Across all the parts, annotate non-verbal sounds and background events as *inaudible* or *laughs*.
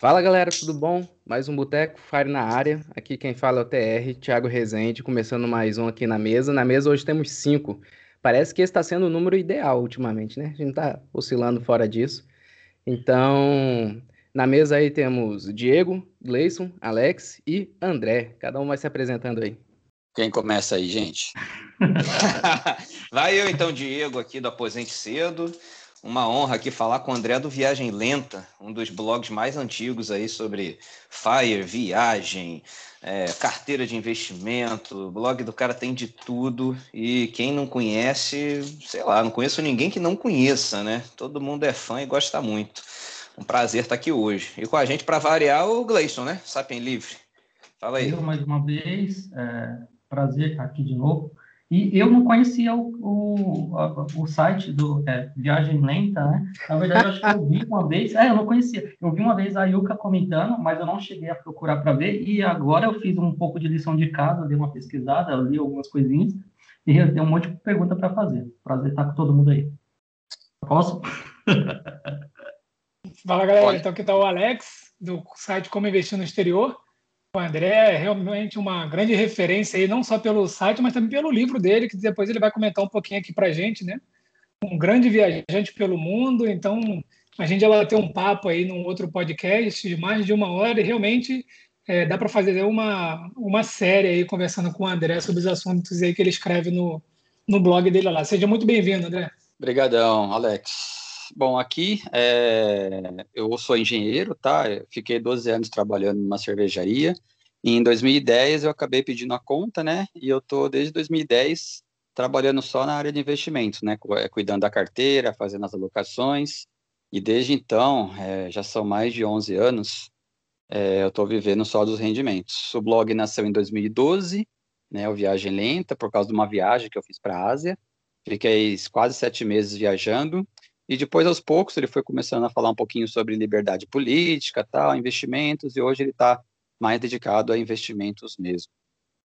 Fala galera, tudo bom? Mais um Boteco Fire na área. Aqui quem fala é o TR, Thiago Rezende, começando mais um aqui na mesa. Na mesa hoje temos cinco. Parece que esse está sendo o número ideal ultimamente, né? A gente está oscilando fora disso. Então, na mesa aí temos Diego, Gleison, Alex e André. Cada um vai se apresentando aí. Quem começa aí, gente? *laughs* *laughs* vai eu então, Diego, aqui do Aposente Cedo. Uma honra aqui falar com o André do Viagem Lenta, um dos blogs mais antigos aí sobre Fire, viagem, é, carteira de investimento. O blog do cara tem de tudo e quem não conhece, sei lá, não conheço ninguém que não conheça, né? Todo mundo é fã e gosta muito. Um prazer estar aqui hoje. E com a gente, para variar, o Gleison, né? Sapien Livre. Fala aí. Eu, mais uma vez, é, prazer estar aqui de novo. E eu não conhecia o, o, o site do é, Viagem Lenta, né? Na verdade, acho que eu vi uma vez, é, eu não conhecia. Eu vi uma vez a Yuka comentando, mas eu não cheguei a procurar para ver. E agora eu fiz um pouco de lição de casa, dei uma pesquisada, li algumas coisinhas e eu tenho um monte de pergunta para fazer. Prazer estar com todo mundo aí. Posso? *laughs* Fala galera, Pode. então aqui está o Alex, do site Como Investir no Exterior. O André é realmente uma grande referência aí, não só pelo site, mas também pelo livro dele, que depois ele vai comentar um pouquinho aqui para a gente, né? Um grande viajante pelo mundo, então a gente já ter um papo aí num outro podcast de mais de uma hora e realmente é, dá para fazer uma, uma série aí conversando com o André sobre os assuntos aí que ele escreve no, no blog dele lá. Seja muito bem-vindo, André. Obrigadão, Alex. Bom, aqui é, eu sou engenheiro, tá? Eu fiquei 12 anos trabalhando numa cervejaria. Em 2010 eu acabei pedindo a conta, né? E eu tô desde 2010 trabalhando só na área de investimentos, né? É, cuidando da carteira, fazendo as alocações. E desde então, é, já são mais de 11 anos, é, eu estou vivendo só dos rendimentos. O blog nasceu em 2012, né? O Viagem Lenta, por causa de uma viagem que eu fiz para a Ásia. Fiquei quase sete meses viajando e depois, aos poucos, ele foi começando a falar um pouquinho sobre liberdade política, tal, investimentos, e hoje ele está mais dedicado a investimentos mesmo.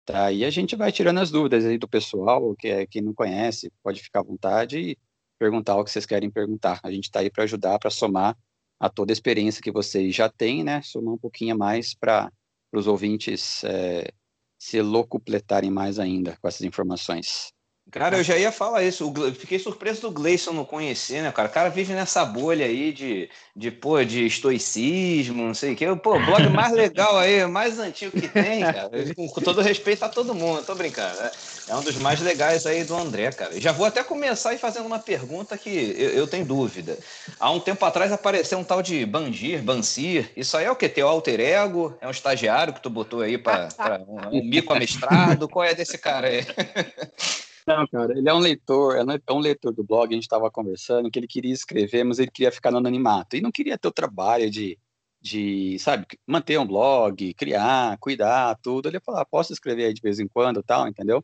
Tá? E a gente vai tirando as dúvidas aí do pessoal, que é quem não conhece, pode ficar à vontade e perguntar o que vocês querem perguntar. A gente está aí para ajudar, para somar a toda a experiência que vocês já têm, né? Somar um pouquinho mais para os ouvintes é, se locupletarem mais ainda com essas informações. Cara, eu já ia falar isso. Fiquei surpreso do Gleison não conhecer, né, cara? O cara vive nessa bolha aí de, de, pô, de estoicismo, não sei o quê. Pô, o blog mais legal aí, mais antigo que tem, cara. Com todo respeito a todo mundo, tô brincando. Né? É um dos mais legais aí do André, cara. Já vou até começar aí fazendo uma pergunta que eu, eu tenho dúvida. Há um tempo atrás apareceu um tal de Bangir, Bansir. Isso aí é o que? Teu alter ego? É um estagiário que tu botou aí para um, um mico amestrado? Qual é desse cara aí? *laughs* Não, cara, ele é um leitor, é, um leitor do blog, a gente estava conversando, que ele queria escrever, mas ele queria ficar no anonimato. E não queria ter o trabalho de, de sabe, manter um blog, criar, cuidar, tudo. Ele falou, ah, posso escrever aí de vez em quando tal, entendeu?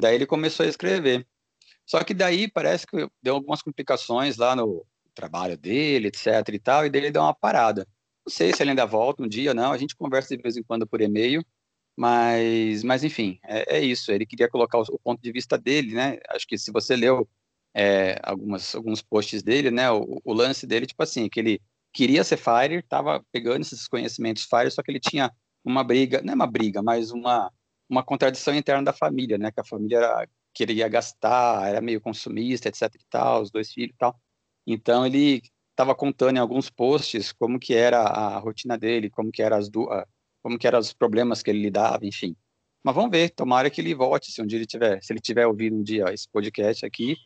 Daí ele começou a escrever. Só que daí parece que deu algumas complicações lá no trabalho dele, etc e tal, e daí ele deu uma parada. Não sei se ele ainda volta um dia ou não, a gente conversa de vez em quando por e-mail, mas, mas enfim, é, é isso. Ele queria colocar o, o, ponto de vista dele, né? Acho que se você leu é, algumas, alguns posts dele, né? O, o, lance dele, tipo assim, que ele queria ser Fire, estava pegando esses conhecimentos Fire, só que ele tinha uma briga, não é uma briga, mas uma, uma contradição interna da família, né? Que a família era, queria gastar, era meio consumista, etc e tal, os dois filhos e tal. Então ele estava contando em alguns posts como que era a rotina dele, como que era as duas como que eram os problemas que ele lidava, enfim. Mas vamos ver, tomara que ele volte, se um dia ele tiver, se ele tiver ouvido um dia esse podcast aqui,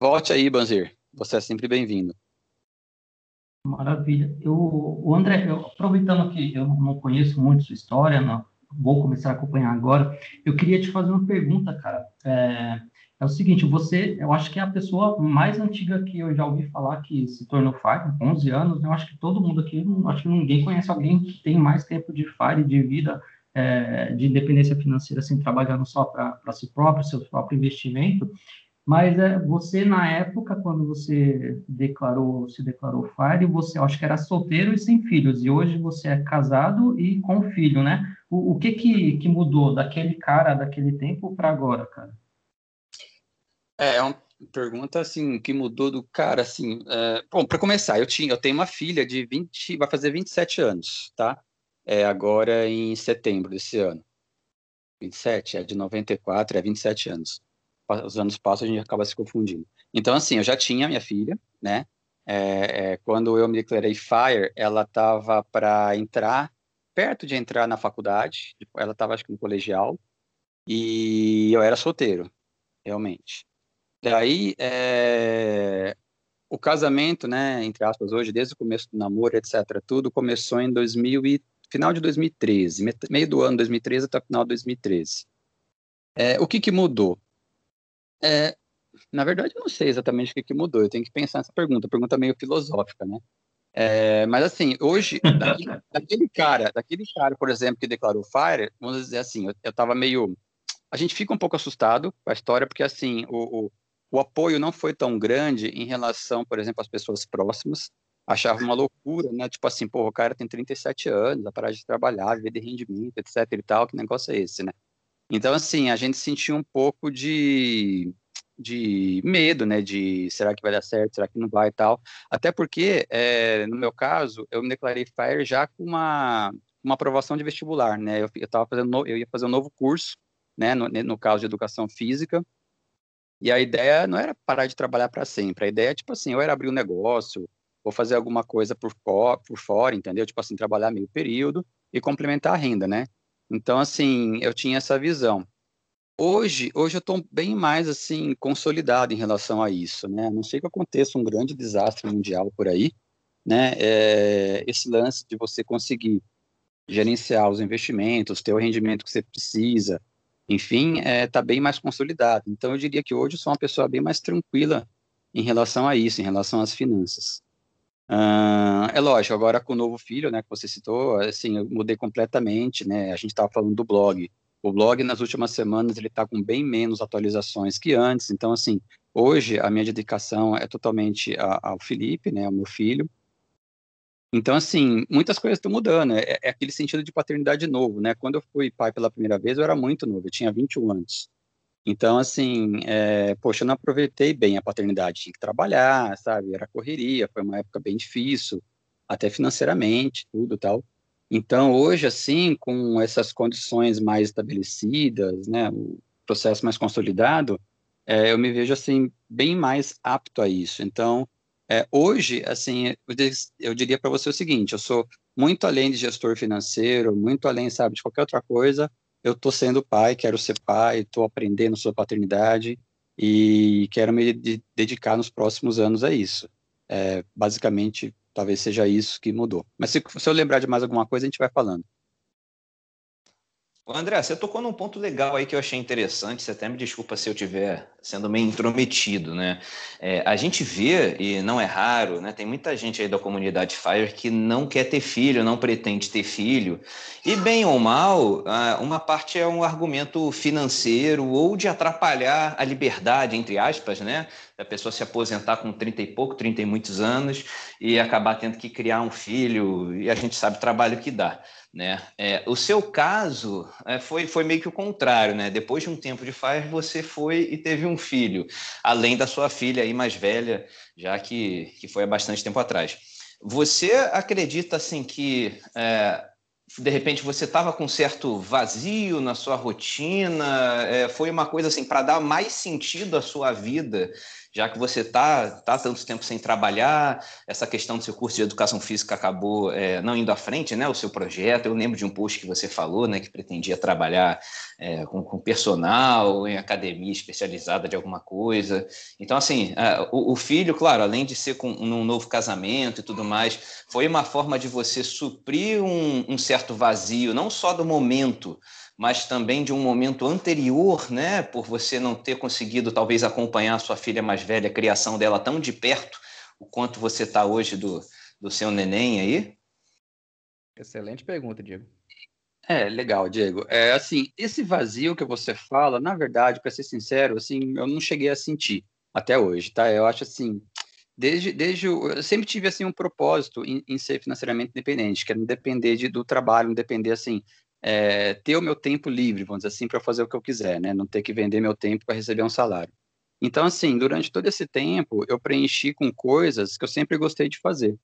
volte aí, Banzir. Você é sempre bem-vindo. Maravilha. Eu, o André, eu, aproveitando que eu não conheço muito sua história, não, vou começar a acompanhar agora, eu queria te fazer uma pergunta, cara. É, é o seguinte, você, eu acho que é a pessoa mais antiga que eu já ouvi falar que se tornou Fire, 11 anos, eu acho que todo mundo aqui, acho que ninguém conhece alguém que tem mais tempo de Fire, de vida, é, de independência financeira, assim, trabalhando só para si próprio, seu próprio investimento, mas é, você, na época, quando você declarou, se declarou Fire, você, eu acho que era solteiro e sem filhos, e hoje você é casado e com filho, né? O, o que, que, que mudou daquele cara, daquele tempo para agora, cara? É, é um, pergunta assim, que mudou do cara, assim, é, bom, para começar, eu tinha, eu tenho uma filha de 20, vai fazer 27 anos, tá? É agora em setembro desse ano. 27, é de 94, é 27 anos. Os anos passam, a gente acaba se confundindo. Então, assim, eu já tinha minha filha, né? É, é, quando eu me declarei FIRE, ela estava para entrar, perto de entrar na faculdade, ela estava, acho que no colegial, e eu era solteiro, realmente. Daí, é, o casamento, né, entre aspas, hoje, desde o começo do namoro, etc., tudo começou em 2000 e, final de 2013, meio do ano 2013 até o final de 2013. É, o que, que mudou? É, na verdade, eu não sei exatamente o que, que mudou, eu tenho que pensar nessa pergunta, pergunta meio filosófica, né? É, mas assim, hoje, daquele, daquele, cara, daquele cara, por exemplo, que declarou Fire, vamos dizer assim, eu, eu tava meio. A gente fica um pouco assustado com a história, porque assim, o, o, o apoio não foi tão grande em relação, por exemplo, às pessoas próximas. Achava uma loucura, né? Tipo assim, pô, o cara tem 37 anos, a parar de trabalhar, viver de rendimento, etc e tal, que negócio é esse, né? Então, assim, a gente sentiu um pouco de, de medo, né? De será que vai dar certo, será que não vai e tal. Até porque, é, no meu caso, eu me declarei FIRE já com uma, uma aprovação de vestibular, né? Eu, eu, fazendo, eu ia fazer um novo curso, né? No, no caso de educação física. E a ideia não era parar de trabalhar para sempre. A ideia é, tipo assim, eu era abrir um negócio, ou fazer alguma coisa por, por fora, entendeu? Tipo assim, trabalhar meio período e complementar a renda, né? Então, assim, eu tinha essa visão. Hoje, hoje eu estou bem mais assim consolidado em relação a isso, né? A não sei que aconteça um grande desastre mundial por aí, né? É, esse lance de você conseguir gerenciar os investimentos, ter o rendimento que você precisa, enfim, está é, tá bem mais consolidado. Então, eu diria que hoje eu sou uma pessoa bem mais tranquila em relação a isso, em relação às finanças. Uh, é lógico, agora com o novo filho, né, que você citou, assim, eu mudei completamente, né, a gente estava falando do blog. O blog, nas últimas semanas, ele está com bem menos atualizações que antes, então, assim, hoje a minha dedicação é totalmente a, ao Felipe, né, ao meu filho. Então, assim, muitas coisas estão mudando, é, é, aquele sentido de paternidade novo, né, quando eu fui pai pela primeira vez, eu era muito novo, eu tinha 21 anos. Então, assim, é, poxa, eu não aproveitei bem a paternidade, tinha que trabalhar, sabe? Era correria, foi uma época bem difícil, até financeiramente, tudo tal. Então, hoje, assim, com essas condições mais estabelecidas, né, o processo mais consolidado, é, eu me vejo, assim, bem mais apto a isso. Então, é, hoje, assim, eu, diria para você o seguinte, eu sou muito além de gestor financeiro, muito além, sabe, de qualquer outra coisa, eu estou sendo pai, quero ser pai, estou aprendendo sobre paternidade e quero me dedicar nos próximos anos a isso. É, basicamente, talvez seja isso que mudou. Mas se, se eu lembrar de mais alguma coisa, a gente vai falando. André, você tocou num ponto legal aí que eu achei interessante, você até me desculpa se eu estiver sendo meio intrometido, né? É, a gente vê, e não é raro, né? Tem muita gente aí da comunidade Fire que não quer ter filho, não pretende ter filho, e bem ou mal, uma parte é um argumento financeiro ou de atrapalhar a liberdade, entre aspas, né? Da pessoa se aposentar com 30 e pouco, 30 e muitos anos, e acabar tendo que criar um filho, e a gente sabe o trabalho que dá. Né? É, o seu caso é, foi, foi meio que o contrário, né? Depois de um tempo de Fire, você foi e teve um filho, além da sua filha aí mais velha, já que, que foi há bastante tempo atrás. Você acredita assim que é, de repente você estava com um certo vazio na sua rotina? É, foi uma coisa assim para dar mais sentido à sua vida já que você está tá tanto tempo sem trabalhar, essa questão do seu curso de educação física acabou é, não indo à frente, né? O seu projeto. Eu lembro de um post que você falou, né? Que pretendia trabalhar é, com, com, personal, em academia especializada de alguma coisa. Então, assim, é, o, o, filho, claro, além de ser com um novo casamento e tudo mais, foi uma forma de você suprir um, um certo vazio, não só do momento mas também de um momento anterior, né, por você não ter conseguido talvez acompanhar a sua filha mais velha, a criação dela tão de perto, o quanto você está hoje do, do seu neném aí? Excelente pergunta, Diego. É, legal, Diego. É assim, esse vazio que você fala, na verdade, para ser sincero, assim, eu não cheguei a sentir até hoje, tá? Eu acho assim, desde, desde eu sempre tive assim um propósito em, em ser financeiramente independente, que é não depender de, do trabalho, não depender assim é, ter o meu tempo livre, vamos dizer assim, para fazer o que eu quiser, né? Não ter que vender meu tempo para receber um salário. Então, assim, durante todo esse tempo, eu preenchi com coisas que eu sempre gostei de fazer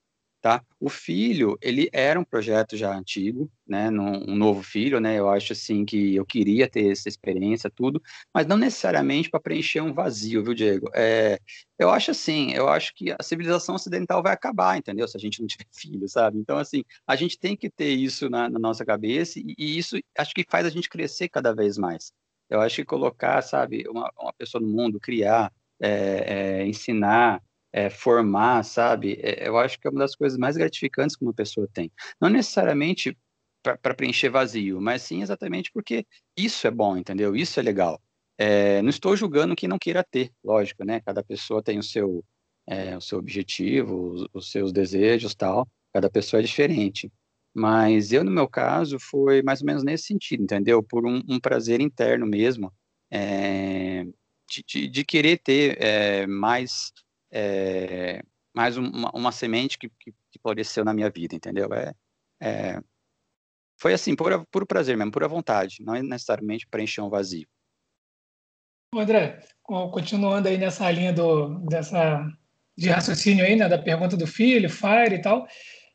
tá? O filho, ele era um projeto já antigo, né, um novo filho, né, eu acho assim que eu queria ter essa experiência, tudo, mas não necessariamente para preencher um vazio, viu, Diego? É, eu acho assim, eu acho que a civilização ocidental vai acabar, entendeu? Se a gente não tiver *laughs* filho, sabe? Então, assim, a gente tem que ter isso na, na nossa cabeça e, e, isso acho que faz a gente crescer cada vez mais. Eu acho que colocar, sabe, uma, uma pessoa no mundo, criar, é, é, ensinar, é, formar, sabe? É, eu acho que é uma das coisas mais gratificantes que uma pessoa tem. Não necessariamente para preencher vazio, mas sim exatamente porque isso é bom, entendeu? Isso é legal. É, não estou julgando quem não queira ter, lógico, né? Cada pessoa tem o seu, é, o seu objetivo, os, os, seus desejos, tal. Cada pessoa é diferente. Mas eu, no meu caso, foi mais ou menos nesse sentido, entendeu? Por um, um prazer interno mesmo, é, de, de, de, querer ter é, mais é, mais uma, uma, semente que, que, que, floresceu na minha vida, entendeu? É, é, foi assim, por, por prazer mesmo, pura vontade, não é necessariamente preencher um vazio. André, continuando aí nessa linha do, dessa, de raciocínio aí, né, da pergunta do filho, Fire e tal, o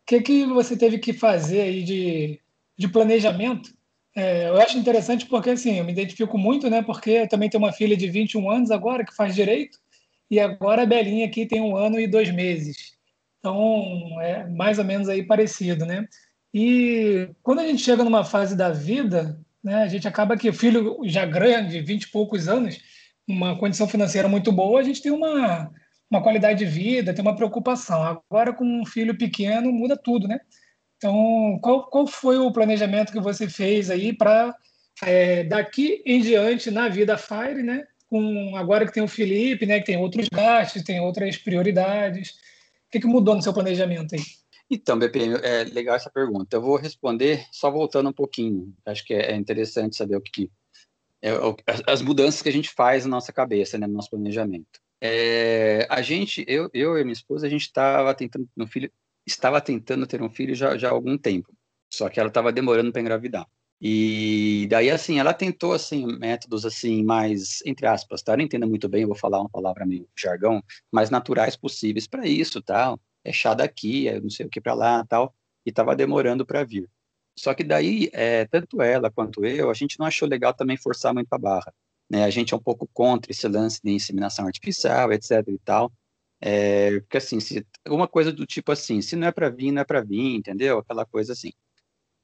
que, que você teve que fazer aí de, de planejamento? É, eu acho interessante porque, assim, eu me identifico muito, né, porque eu também tenho uma filha de 21 anos agora que faz direito, e agora a Belinha aqui tem um ano e dois meses. Então, é mais ou menos aí parecido, né? E quando a gente chega numa fase da vida, né, a gente acaba que o filho já grande, 20 e poucos anos, uma condição financeira muito boa, a gente tem uma, uma qualidade de vida, tem uma preocupação. Agora, com um filho pequeno, muda tudo, né? Então, qual, qual foi o planejamento que você fez aí para, é, daqui em diante, na vida Fire, né, com agora que tem o Felipe, né, que tem outros gastos, tem outras prioridades. O que, que mudou no seu planejamento aí? Então, BP, é legal essa pergunta. Eu vou responder só voltando um pouquinho. Acho que é interessante saber o que é, as mudanças que a gente faz na nossa cabeça, né, no nosso planejamento. É, a gente, eu, eu e minha esposa, a gente estava tentando um filho, estava tentando ter um filho já, já há algum tempo. Só que ela estava demorando para engravidar. E daí, assim, ela tentou, assim, métodos, assim, mais, entre aspas, tá? Eu não entendo muito bem, vou falar uma palavra meio jargão, mais naturais possíveis para isso, tal. É chá daqui, é não sei o que para lá, tal. E estava demorando para vir. Só que daí, é, tanto ela quanto eu, a gente não achou legal também forçar muito a barra. Né? A gente é um pouco contra esse lance de inseminação artificial, etc e tal. É, porque, assim, se, uma coisa do tipo assim, se não é para vir, não é para vir, entendeu? Aquela coisa assim.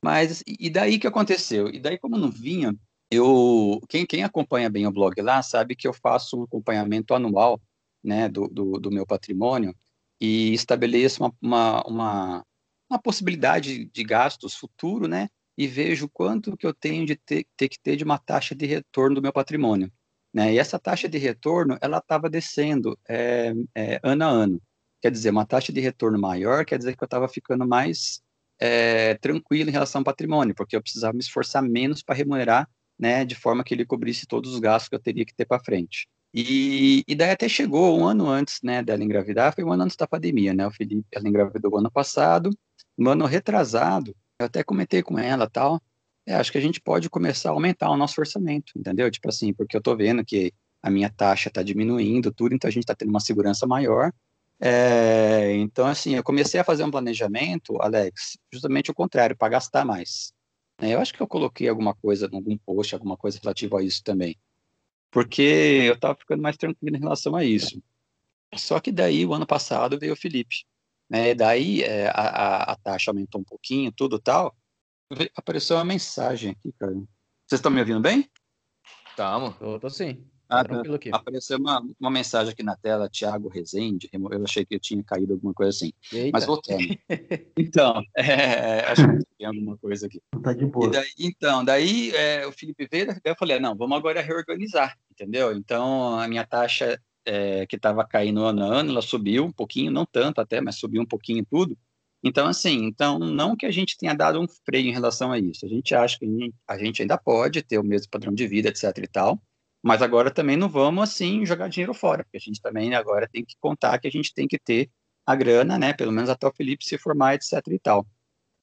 Mas e daí que aconteceu? E daí, como não vinha, eu quem, quem acompanha bem o blog lá sabe que eu faço um acompanhamento anual né, do, do, do meu patrimônio e estabeleço uma, uma, uma, uma, possibilidade de gastos futuro, né? E vejo quanto que eu tenho de ter, ter que ter de uma taxa de retorno do meu patrimônio. Né? E essa taxa de retorno, ela estava descendo é, é, ano a ano. Quer dizer, uma taxa de retorno maior quer dizer que eu estava ficando mais é, tranquilo em relação ao patrimônio, porque eu precisava me esforçar menos para remunerar, né, de forma que ele cobrisse todos os gastos que eu teria que ter para frente. E, e, daí até chegou um ano antes, né, dela engravidar, foi um ano antes da pandemia, né, o Felipe, ela engravidou ano passado, no ano retrasado, eu até comentei com ela, tal, é, acho que a gente pode começar a aumentar o nosso orçamento, entendeu? Tipo assim, porque eu tô vendo que a minha taxa está diminuindo, tudo, então a gente está tendo uma segurança maior, é, então, assim, eu comecei a fazer um planejamento, Alex, justamente o contrário, para gastar mais. É, eu acho que eu coloquei alguma coisa, algum post, alguma coisa relativa a isso também. Porque eu estava ficando mais tranquilo em relação a isso. Só que daí, o ano passado, veio o Felipe. Né? Daí é, a, a, taxa aumentou um pouquinho, tudo tal. Apareceu uma mensagem aqui, cara. Vocês estão me ouvindo bem? Estamos. Eu tô sim. Ah, tá. aqui. Apareceu uma, uma mensagem aqui na tela, Thiago Rezende. Eu achei que eu tinha caído alguma coisa assim. Eita. Mas voltando. *laughs* então, é, acho que tem alguma coisa aqui. Tá de boa. Daí, então, daí é, o Felipe veio, daí eu falei, não, vamos agora reorganizar, entendeu? Então, a minha taxa é, que estava caindo ano a ano, ela subiu um pouquinho, não tanto até, mas subiu um pouquinho tudo. Então, assim, então não que a gente tenha dado um freio em relação a isso. A gente acha que a gente ainda pode ter o mesmo padrão de vida, etc e tal, mas agora também não vamos assim jogar dinheiro fora, porque a gente também agora tem que contar que a gente tem que ter a grana, né? Pelo menos até o Felipe se formar, etc. e tal.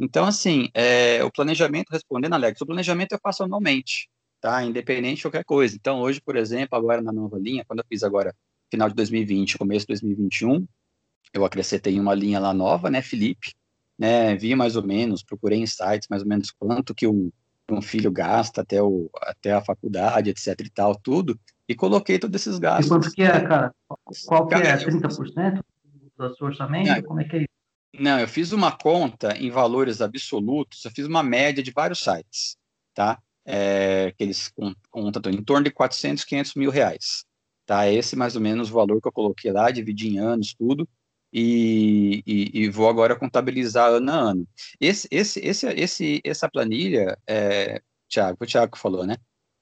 Então, assim, é, o planejamento, respondendo, Alex, o planejamento eu faço anualmente. tá? Independente de qualquer coisa. Então, hoje, por exemplo, agora na nova linha, quando eu fiz agora final de 2020, começo de 2021, eu acrescentei uma linha lá nova, né, Felipe, né, vi mais ou menos, procurei em sites mais ou menos quanto que um, um filho gasta até, o, até a faculdade, etc e tal, tudo, e coloquei todos esses gastos. E quanto que é, cara? Qual que é? 30% do seu orçamento? Não, Como é que é isso? Não, eu fiz uma conta em valores absolutos, eu fiz uma média de vários sites, tá? É, que eles contam em torno de 400, 500 mil reais, tá? Esse mais ou menos o valor que eu coloquei lá, dividi em anos, tudo, e, e, e, vou agora contabilizar ano a ano. Esse, esse, esse, esse, essa planilha, é, Tiago, o Tiago falou, né?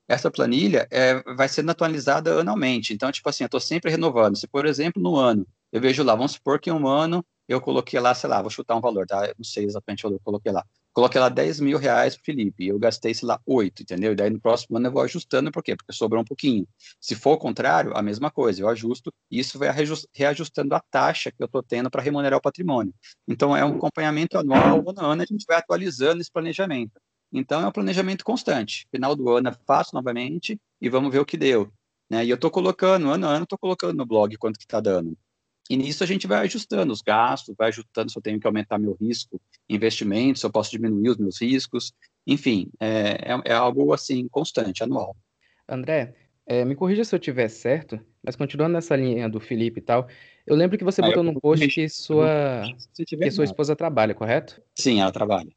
Essa planilha é, vai sendo atualizada anualmente. Então, tipo assim, eu estou sempre renovando. Se, por exemplo, no ano, eu vejo lá, vamos supor que um ano eu coloquei lá, sei lá, vou chutar um valor, tá? Eu não sei exatamente o valor que eu coloquei lá coloquei lá 10 mil reais pro Felipe, eu gastei, sei lá, 8, entendeu? E daí no próximo ano eu vou ajustando, por quê? Porque sobrou um pouquinho. Se for o contrário, a mesma coisa, eu ajusto, e isso vai reajustando a taxa que eu estou tendo para remunerar o patrimônio. Então é um acompanhamento anual, ano a ano a gente vai atualizando esse planejamento. Então é um planejamento constante. Final do ano eu faço novamente e vamos ver o que deu. Né? E eu estou colocando, ano a ano, estou colocando no blog quanto que está dando. E nisso a gente vai ajustando os gastos, vai ajustando se eu tenho que aumentar meu risco, investimentos, se eu posso diminuir os meus riscos, enfim, é, é, é algo assim constante, anual. André, é, me corrija se eu estiver certo, mas continuando nessa linha do Felipe e tal, eu lembro que você ah, botou no post que sua, que sua esposa trabalha, correto? Sim, ela trabalha.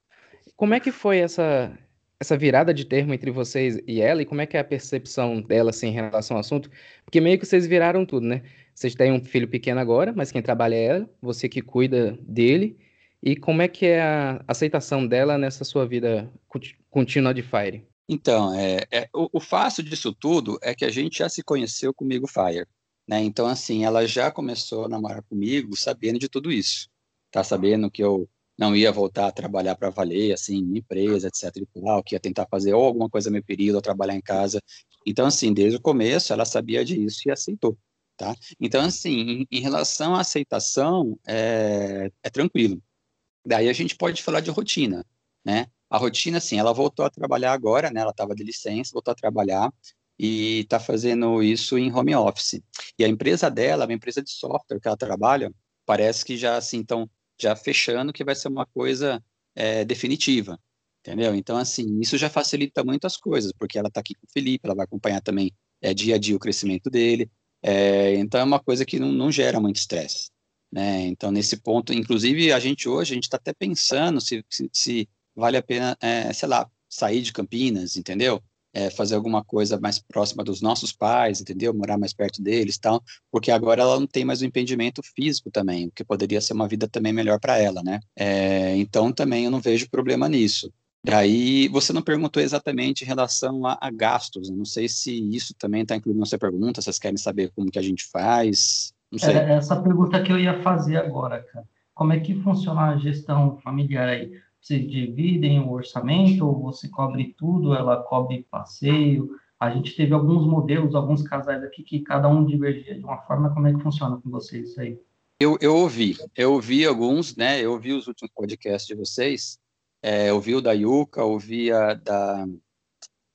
Como é que foi essa, essa virada de termo entre vocês e ela, e como é que é a percepção dela assim, em relação ao assunto? Porque meio que vocês viraram tudo, né? Vocês têm um filho pequeno agora, mas quem trabalha é ela, você que cuida dele. E como é que é a aceitação dela nessa sua vida contínua de Fire? Então, é, é o, o, fácil disso tudo é que a gente já se conheceu comigo Fire, né? Então, assim, ela já começou a namorar comigo sabendo de tudo isso, tá sabendo que eu não ia voltar a trabalhar para valer, assim, em empresa, etc e tal, que ia tentar fazer ou alguma coisa meio período, ou trabalhar em casa. Então, assim, desde o começo ela sabia disso e aceitou. Tá? Então, assim, em, relação à aceitação, é, é, tranquilo. Daí a gente pode falar de rotina, né? A rotina, assim, ela voltou a trabalhar agora, né? Ela estava de licença, voltou a trabalhar e está fazendo isso em home office. E a empresa dela, a empresa de software que ela trabalha, parece que já, assim, estão já fechando que vai ser uma coisa é, definitiva, entendeu? Então, assim, isso já facilita muitas coisas, porque ela está aqui com o Felipe, ela vai acompanhar também é, dia a dia o crescimento dele, é, então é uma coisa que não, não gera muito estresse. Né? Então, nesse ponto, inclusive, a gente hoje, a gente está até pensando se, se, se, vale a pena, é, sei lá, sair de Campinas, entendeu? É, fazer alguma coisa mais próxima dos nossos pais, entendeu? Morar mais perto deles, tal, porque agora ela não tem mais o impedimento físico também, o que poderia ser uma vida também melhor para ela, né? É, então também eu não vejo problema nisso. Daí, você não perguntou exatamente em relação a, a gastos. Não sei se isso também está incluído na sua pergunta. Vocês querem saber como que a gente faz? Não sei. É essa pergunta que eu ia fazer agora, cara. Como é que funciona a gestão familiar aí? Vocês dividem o orçamento ou você cobre tudo? Ela cobre passeio? A gente teve alguns modelos, alguns casais aqui que cada um divergia de uma forma. Como é que funciona com vocês isso aí? Eu, eu ouvi, eu ouvi alguns, né? Eu ouvi os últimos podcasts de vocês é, ouvi o da Yuka, ouvi a da.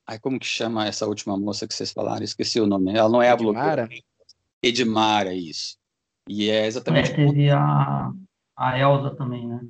Ai, como que chama essa última moça que vocês falaram? Esqueci o nome. Ela não é Edmara? a blogueira. Edmara, isso. E é exatamente. É, teve a, a Elza também, né?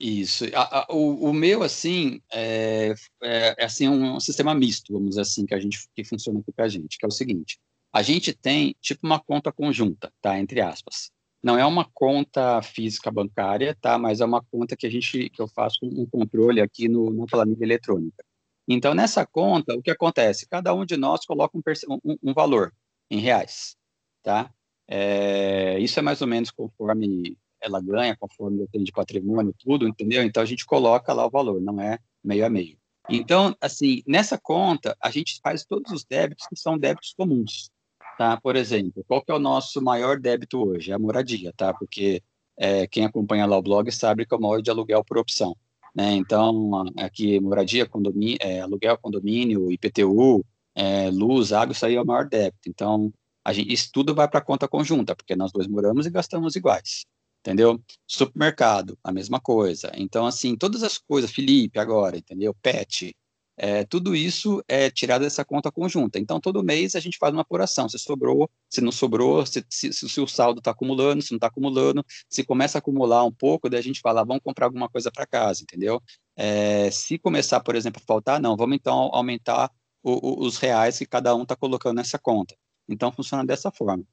Isso. A, a, o, o, meu, assim, é, é, é, assim um, um, sistema misto, vamos dizer assim, que a gente que funciona aqui para a gente, que é o seguinte: a gente tem tipo uma conta conjunta, tá? Entre aspas não é uma conta física bancária, tá? Mas é uma conta que a gente que eu faço um controle aqui no, na planilha eletrônica. Então nessa conta o que acontece? Cada um de nós coloca um, um, um valor em reais, tá? É, isso é mais ou menos conforme ela ganha, conforme eu tenho de patrimônio, tudo, entendeu? Então a gente coloca lá o valor, não é meio a meio. Então, assim, nessa conta, a gente faz todos os débitos que são débitos comuns, tá? Por exemplo, qual que é o nosso maior débito hoje? É a moradia, tá? Porque é, quem acompanha lá o blog sabe que eu moro de aluguel por opção, né? Então, aqui, moradia, condomínio, é, aluguel, condomínio, IPTU, é, luz, água, isso aí é o maior débito. Então, gente, isso tudo vai para a conta conjunta, porque nós dois moramos e gastamos iguais, entendeu? Supermercado, a mesma coisa. Então, assim, todas as coisas, Felipe agora, entendeu? Pet, É, tudo isso é tirado dessa conta conjunta. Então, todo mês a gente faz uma apuração. Se sobrou, se não sobrou, se, se, se o saldo está acumulando, se não está acumulando. Se começa a acumular um pouco, daí a gente fala, vamos comprar alguma coisa para casa, entendeu? É, se começar, por exemplo, a faltar, não, vamos então aumentar o, o, os reais que cada um está colocando nessa conta. Então, funciona dessa forma.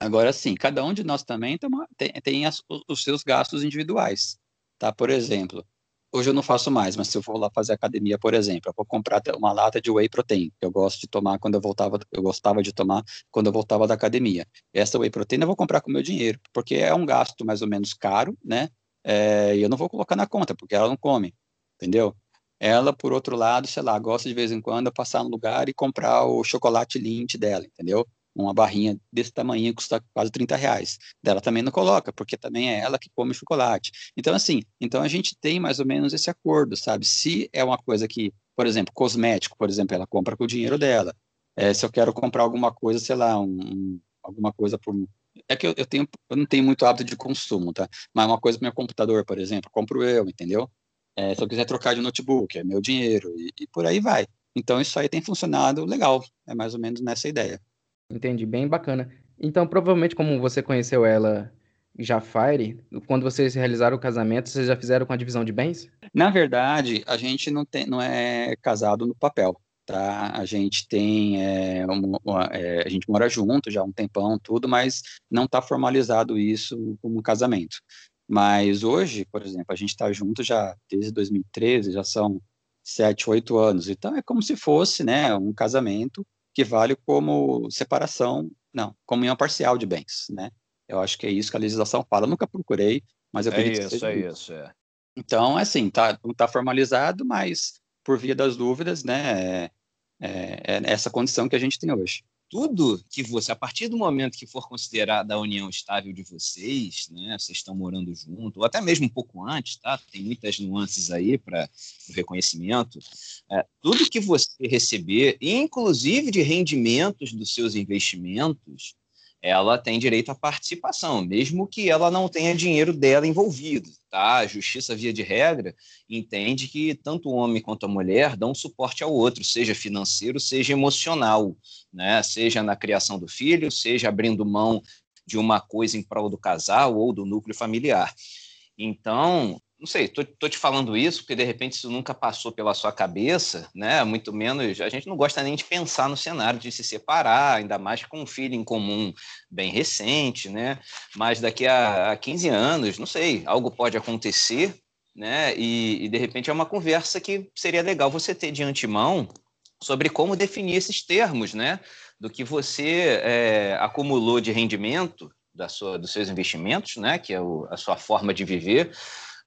Agora, sim, cada um de nós também tem, tem as, os seus gastos individuais. Tá? Por exemplo, hoje eu não faço mais, mas se eu for lá fazer academia, por exemplo, eu vou comprar uma lata de whey protein, que eu gosto de tomar quando eu voltava, eu gostava de tomar quando eu voltava da academia. Essa whey protein eu vou comprar com meu dinheiro, porque é um gasto mais ou menos caro, né? É, e eu não vou colocar na conta, porque ela não come, entendeu? Ela, por outro lado, sei lá, gosta de vez em quando passar no lugar e comprar o chocolate Lindt dela, entendeu? Uma barrinha desse tamanho custa quase 30 reais. Dela também não coloca, porque também é ela que come chocolate. Então, assim, então a gente tem mais ou menos esse acordo, sabe? Se é uma coisa que, por exemplo, cosmético, por exemplo, ela compra com o dinheiro dela. É, se eu quero comprar alguma coisa, sei lá, um, alguma coisa por. É que eu, eu, tenho, eu não tenho muito hábito de consumo, tá? Mas uma coisa para meu computador, por exemplo, compro eu, entendeu? É, se eu quiser trocar de notebook, é meu dinheiro, e, e por aí vai. Então, isso aí tem funcionado legal, é mais ou menos nessa ideia. Entendi, bem bacana. Então, provavelmente, como você conheceu ela já Fire, quando vocês realizaram o casamento, vocês já fizeram com a divisão de bens? Na verdade, a gente não, tem, não é casado no papel, tá? A gente tem, é, uma, uma, é, a gente mora junto já há um tempão, tudo, mas não está formalizado isso como casamento. Mas hoje, por exemplo, a gente está junto já desde 2013, já são sete, oito anos. Então é como se fosse, né, um casamento que vale como separação, não, comunhão parcial de bens, né? Eu acho que é isso que a legislação fala. Eu nunca procurei, mas eu é acredito é isso, que seja é isso. É. Então, é assim, tá, não está formalizado, mas por via das dúvidas, né, é, é, é essa condição que a gente tem hoje tudo que você, a partir do momento que for considerada a união estável de vocês, né, vocês estão morando junto, ou até mesmo um pouco antes, tá? Tem muitas nuances aí para o reconhecimento. É, tudo que você receber, inclusive de rendimentos dos seus investimentos, ela tem direito à participação, mesmo que ela não tenha dinheiro dela envolvido. Tá? A justiça, via de regra, entende que tanto o homem quanto a mulher dão suporte ao outro, seja financeiro, seja emocional, né? seja na criação do filho, seja abrindo mão de uma coisa em prol do casal ou do núcleo familiar. Então, não sei, tô, tô, te falando isso porque de repente isso nunca passou pela sua cabeça, né? Muito menos, a gente não gosta nem de pensar no cenário de se separar, ainda mais com um filho em comum bem recente, né? Mas daqui a, a 15 anos, não sei, algo pode acontecer, né? E, e de repente é uma conversa que seria legal você ter de antemão sobre como definir esses termos, né? Do que você é, acumulou de rendimento da sua, dos seus investimentos, né? Que é o, a sua forma de viver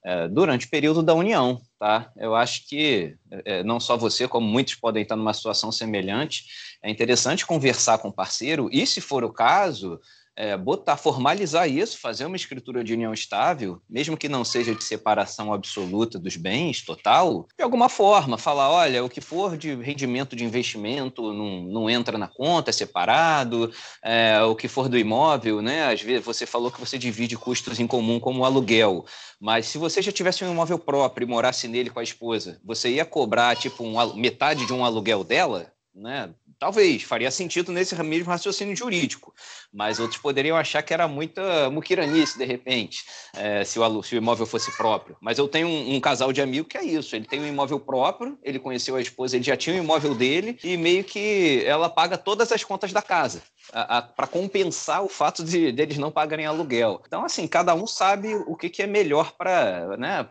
é, durante o período da União. Tá? Eu acho que é, não só você, como muitos podem estar numa situação semelhante, é interessante conversar com o parceiro e, se for o caso, é, botar, formalizar isso, fazer uma escritura de união estável, mesmo que não seja de separação absoluta dos bens, total, de alguma forma, falar, olha, o que for de rendimento de investimento não, não entra na conta, é separado, é, o que for do imóvel, né? Às vezes você falou que você divide custos em comum como aluguel, mas se você já tivesse um imóvel próprio e morasse nele com a esposa, você ia cobrar tipo um, metade de um aluguel dela? Né? Talvez, faria sentido nesse mesmo raciocínio jurídico, mas outros poderiam achar que era muita muquiranice, de repente, é, se, o, se, o, imóvel fosse próprio. Mas eu tenho um, um, casal de amigo que é isso, ele tem um imóvel próprio, ele conheceu a esposa, ele já tinha um imóvel dele, e meio que ela paga todas as contas da casa, para compensar o fato de deles não pagarem aluguel. Então, assim, cada um sabe o que, que é melhor para né,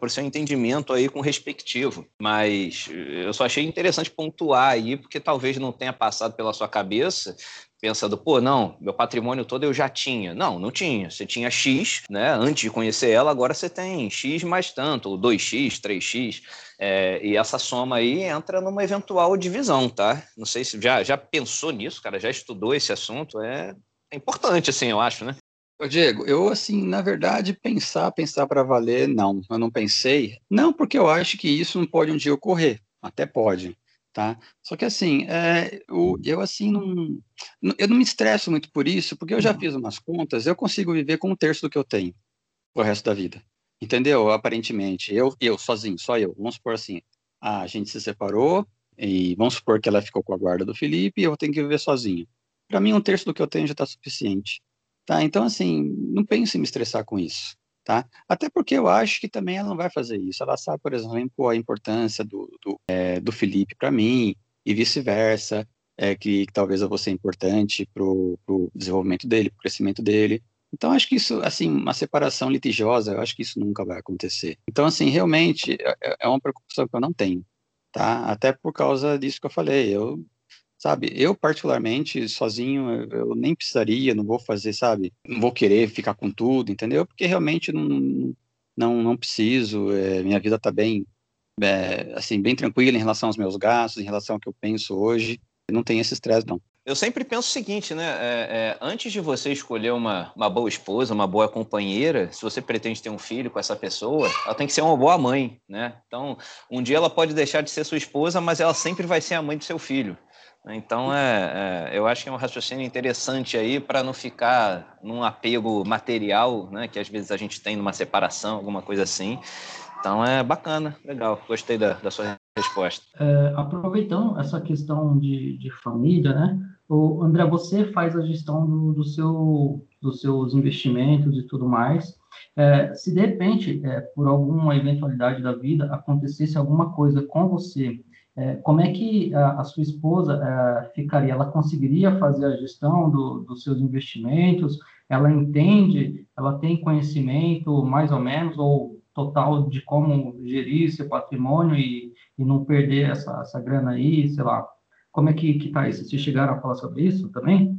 o seu entendimento aí com o respectivo. Mas eu só achei interessante pontuar aí, porque talvez não tenha passado pela sua cabeça pensando, pô, não, meu patrimônio todo eu já tinha. Não, não tinha. Você tinha X, né? Antes de conhecer ela, agora você tem X mais tanto, ou 2X, 3X. É, e essa soma aí entra numa eventual divisão, tá? Não sei se já, já pensou nisso, cara, já estudou esse assunto. É, é importante, assim, eu acho, né? Ô Diego, eu, assim, na verdade, pensar, pensar para valer, não. Eu não pensei. Não, porque eu acho que isso não pode um dia ocorrer. Até pode tá? Só que assim, é, eu, eu, assim não, eu não me estresso muito por isso, porque eu já fiz umas contas, eu consigo viver com um terço do que eu tenho o resto da vida, entendeu? Aparentemente, eu, eu sozinho, só eu, vamos supor assim, ah, a gente se separou e vamos supor que ela ficou com a guarda do Felipe e eu tenho que viver sozinho. Para mim, um terço do que eu tenho já está suficiente. Tá? Então, assim, não pense em me estressar com isso. Tá? Até porque eu acho que também ela não vai fazer isso. Ela sabe, por exemplo, a importância do, do, é, do Felipe para mim e vice-versa, é, que, que, talvez eu vou ser importante para o desenvolvimento dele, para o crescimento dele. Então, acho que isso, assim, uma separação litigiosa, eu acho que isso nunca vai acontecer. Então, assim, realmente é, é, é uma preocupação que eu não tenho, tá? Até por causa disso que eu falei. Eu, sabe, eu particularmente, sozinho, eu nem precisaria, não vou fazer, sabe? Não vou querer ficar com tudo, entendeu? Porque realmente não, não, não preciso, é, minha vida está bem, é, assim, bem tranquila em relação aos meus gastos, em relação ao que eu penso hoje. Não tem esse estresse, não. Eu sempre penso o seguinte, né? É, é, antes de você escolher uma, uma boa esposa, uma boa companheira, se você pretende ter um filho com essa pessoa, ela tem que ser uma boa mãe, né? Então, um dia ela pode deixar de ser sua esposa, mas ela sempre vai ser a mãe do seu filho. Então, é, é eu acho que é um raciocínio interessante aí para não ficar num apego material, né? Que às vezes a gente tem numa separação, alguma coisa assim. Então, é bacana, legal. Gostei da, da sua resposta. É, aproveitando essa questão de, de família, né? O André, você faz a gestão do, do seu, dos seus investimentos e tudo mais. É, se de repente, é, por alguma eventualidade da vida, acontecesse alguma coisa com você, é, como é que a, a sua esposa é, ficaria? Ela conseguiria fazer a gestão do, dos seus investimentos? Ela entende? Ela tem conhecimento, mais ou menos, ou total de como gerir seu patrimônio e, e não perder essa, essa grana aí, sei lá. Como é que, que tá isso? Vocês chegaram a falar sobre isso também?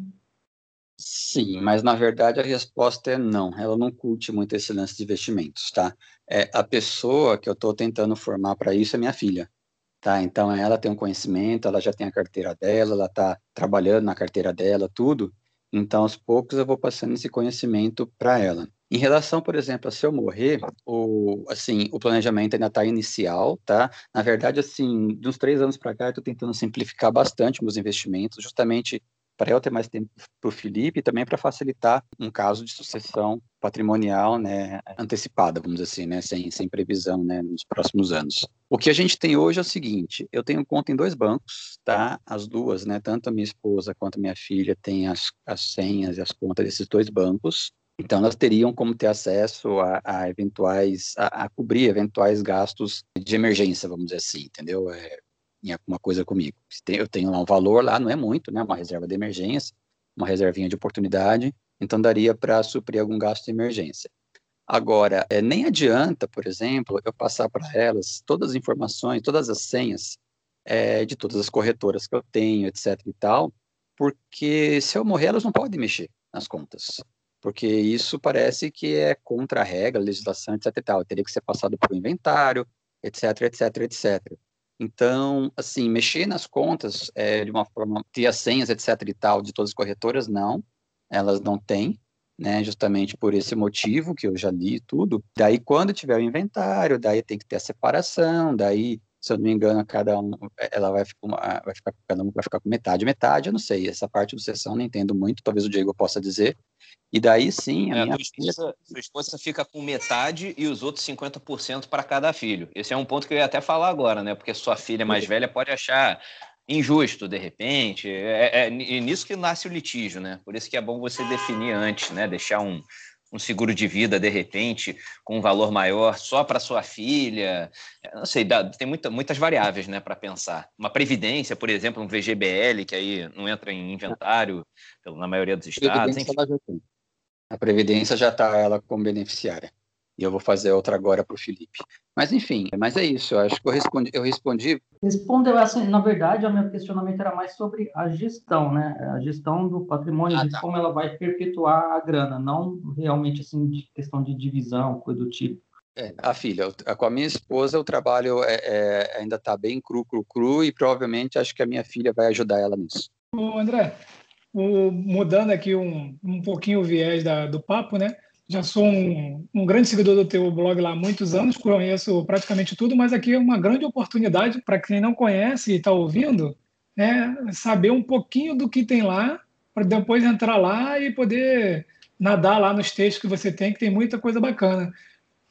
Sim, mas na verdade a resposta é não. Ela não curte muito esse lance de investimentos, tá? É, a pessoa que eu estou tentando formar para isso é minha filha, tá? Então ela tem um conhecimento, ela já tem a carteira dela, ela está trabalhando na carteira dela, tudo. Então aos poucos eu vou passando esse conhecimento para ela. Em relação, por exemplo, a se eu morrer, o, assim, o planejamento ainda está inicial, tá? Na verdade, assim, de uns três anos para cá, eu estou tentando simplificar bastante meus investimentos, justamente para eu ter mais tempo para o Felipe e também para facilitar um caso de sucessão patrimonial, né, antecipada, vamos dizer assim, né, sem, sem previsão, né, nos próximos anos. O que a gente tem hoje é o seguinte, eu tenho conta em dois bancos, tá, as duas, né, tanto a minha esposa quanto a minha filha têm as, as senhas e as contas desses dois bancos, então, elas teriam como ter acesso a, a eventuais, a, a, cobrir eventuais gastos de emergência, vamos dizer assim, entendeu? É, em alguma coisa comigo. Eu tenho lá um valor lá, não é muito, né? Uma reserva de emergência, uma reservinha de oportunidade, então daria para suprir algum gasto de emergência. Agora, é, nem adianta, por exemplo, eu passar para elas todas as informações, todas as senhas é, de todas as corretoras que eu tenho, etc e tal, porque se eu morrer, elas não podem mexer nas contas porque isso parece que é contra a regra, a legislação, etc e tal. Teria que ser passado por um inventário, etc, etc, etc. Então, assim, mexer nas contas é, de uma forma, ter as senhas, etc e tal, de todas as corretoras, não, elas não têm, né, justamente por esse motivo que eu já li tudo. Daí, quando tiver o inventário, daí tem que ter a separação, daí se eu não me engano, cada um, ela vai ficar, vai ficar, cada um vai ficar com metade, metade, eu não sei, essa parte do sessão não entendo muito, talvez o Diego possa dizer, e daí sim, a é, minha filha... Sua esposa fica com metade e os outros 50% para cada filho. Esse é um ponto que eu ia até falar agora, né, porque sua filha mais velha pode achar injusto, de repente, é, é, é nisso que nasce o litígio, né, por isso que é bom você definir antes, né, deixar um, um seguro de vida, de repente, com um valor maior só para sua filha. Não sei, dá, tem muita, muitas variáveis né, para pensar. Uma previdência, por exemplo, um VGBL, que aí não entra em inventário na maioria dos estados. A previdência já está ela como beneficiária. E eu vou fazer outra agora para o Felipe. Mas enfim, mas é isso. Eu acho que eu respondi. Eu respondi. Respondeu assim, na verdade, o meu questionamento era mais sobre a gestão, né? A gestão do patrimônio, ah, de tá. como ela vai perpetuar a grana, não realmente assim de questão de divisão, coisa do tipo. É, a filha, com a minha esposa o trabalho é, é, ainda está bem cru, cru, cru e provavelmente acho que a minha filha vai ajudar ela nisso. Ô, André, o, mudando aqui um, um pouquinho o viés da, do papo, né? Já sou um, um, grande seguidor do teu blog lá há muitos anos, conheço praticamente tudo, mas aqui é uma grande oportunidade para quem não conhece e está ouvindo, né, saber um pouquinho do que tem lá, para depois entrar lá e poder nadar lá nos textos que você tem, que tem muita coisa bacana.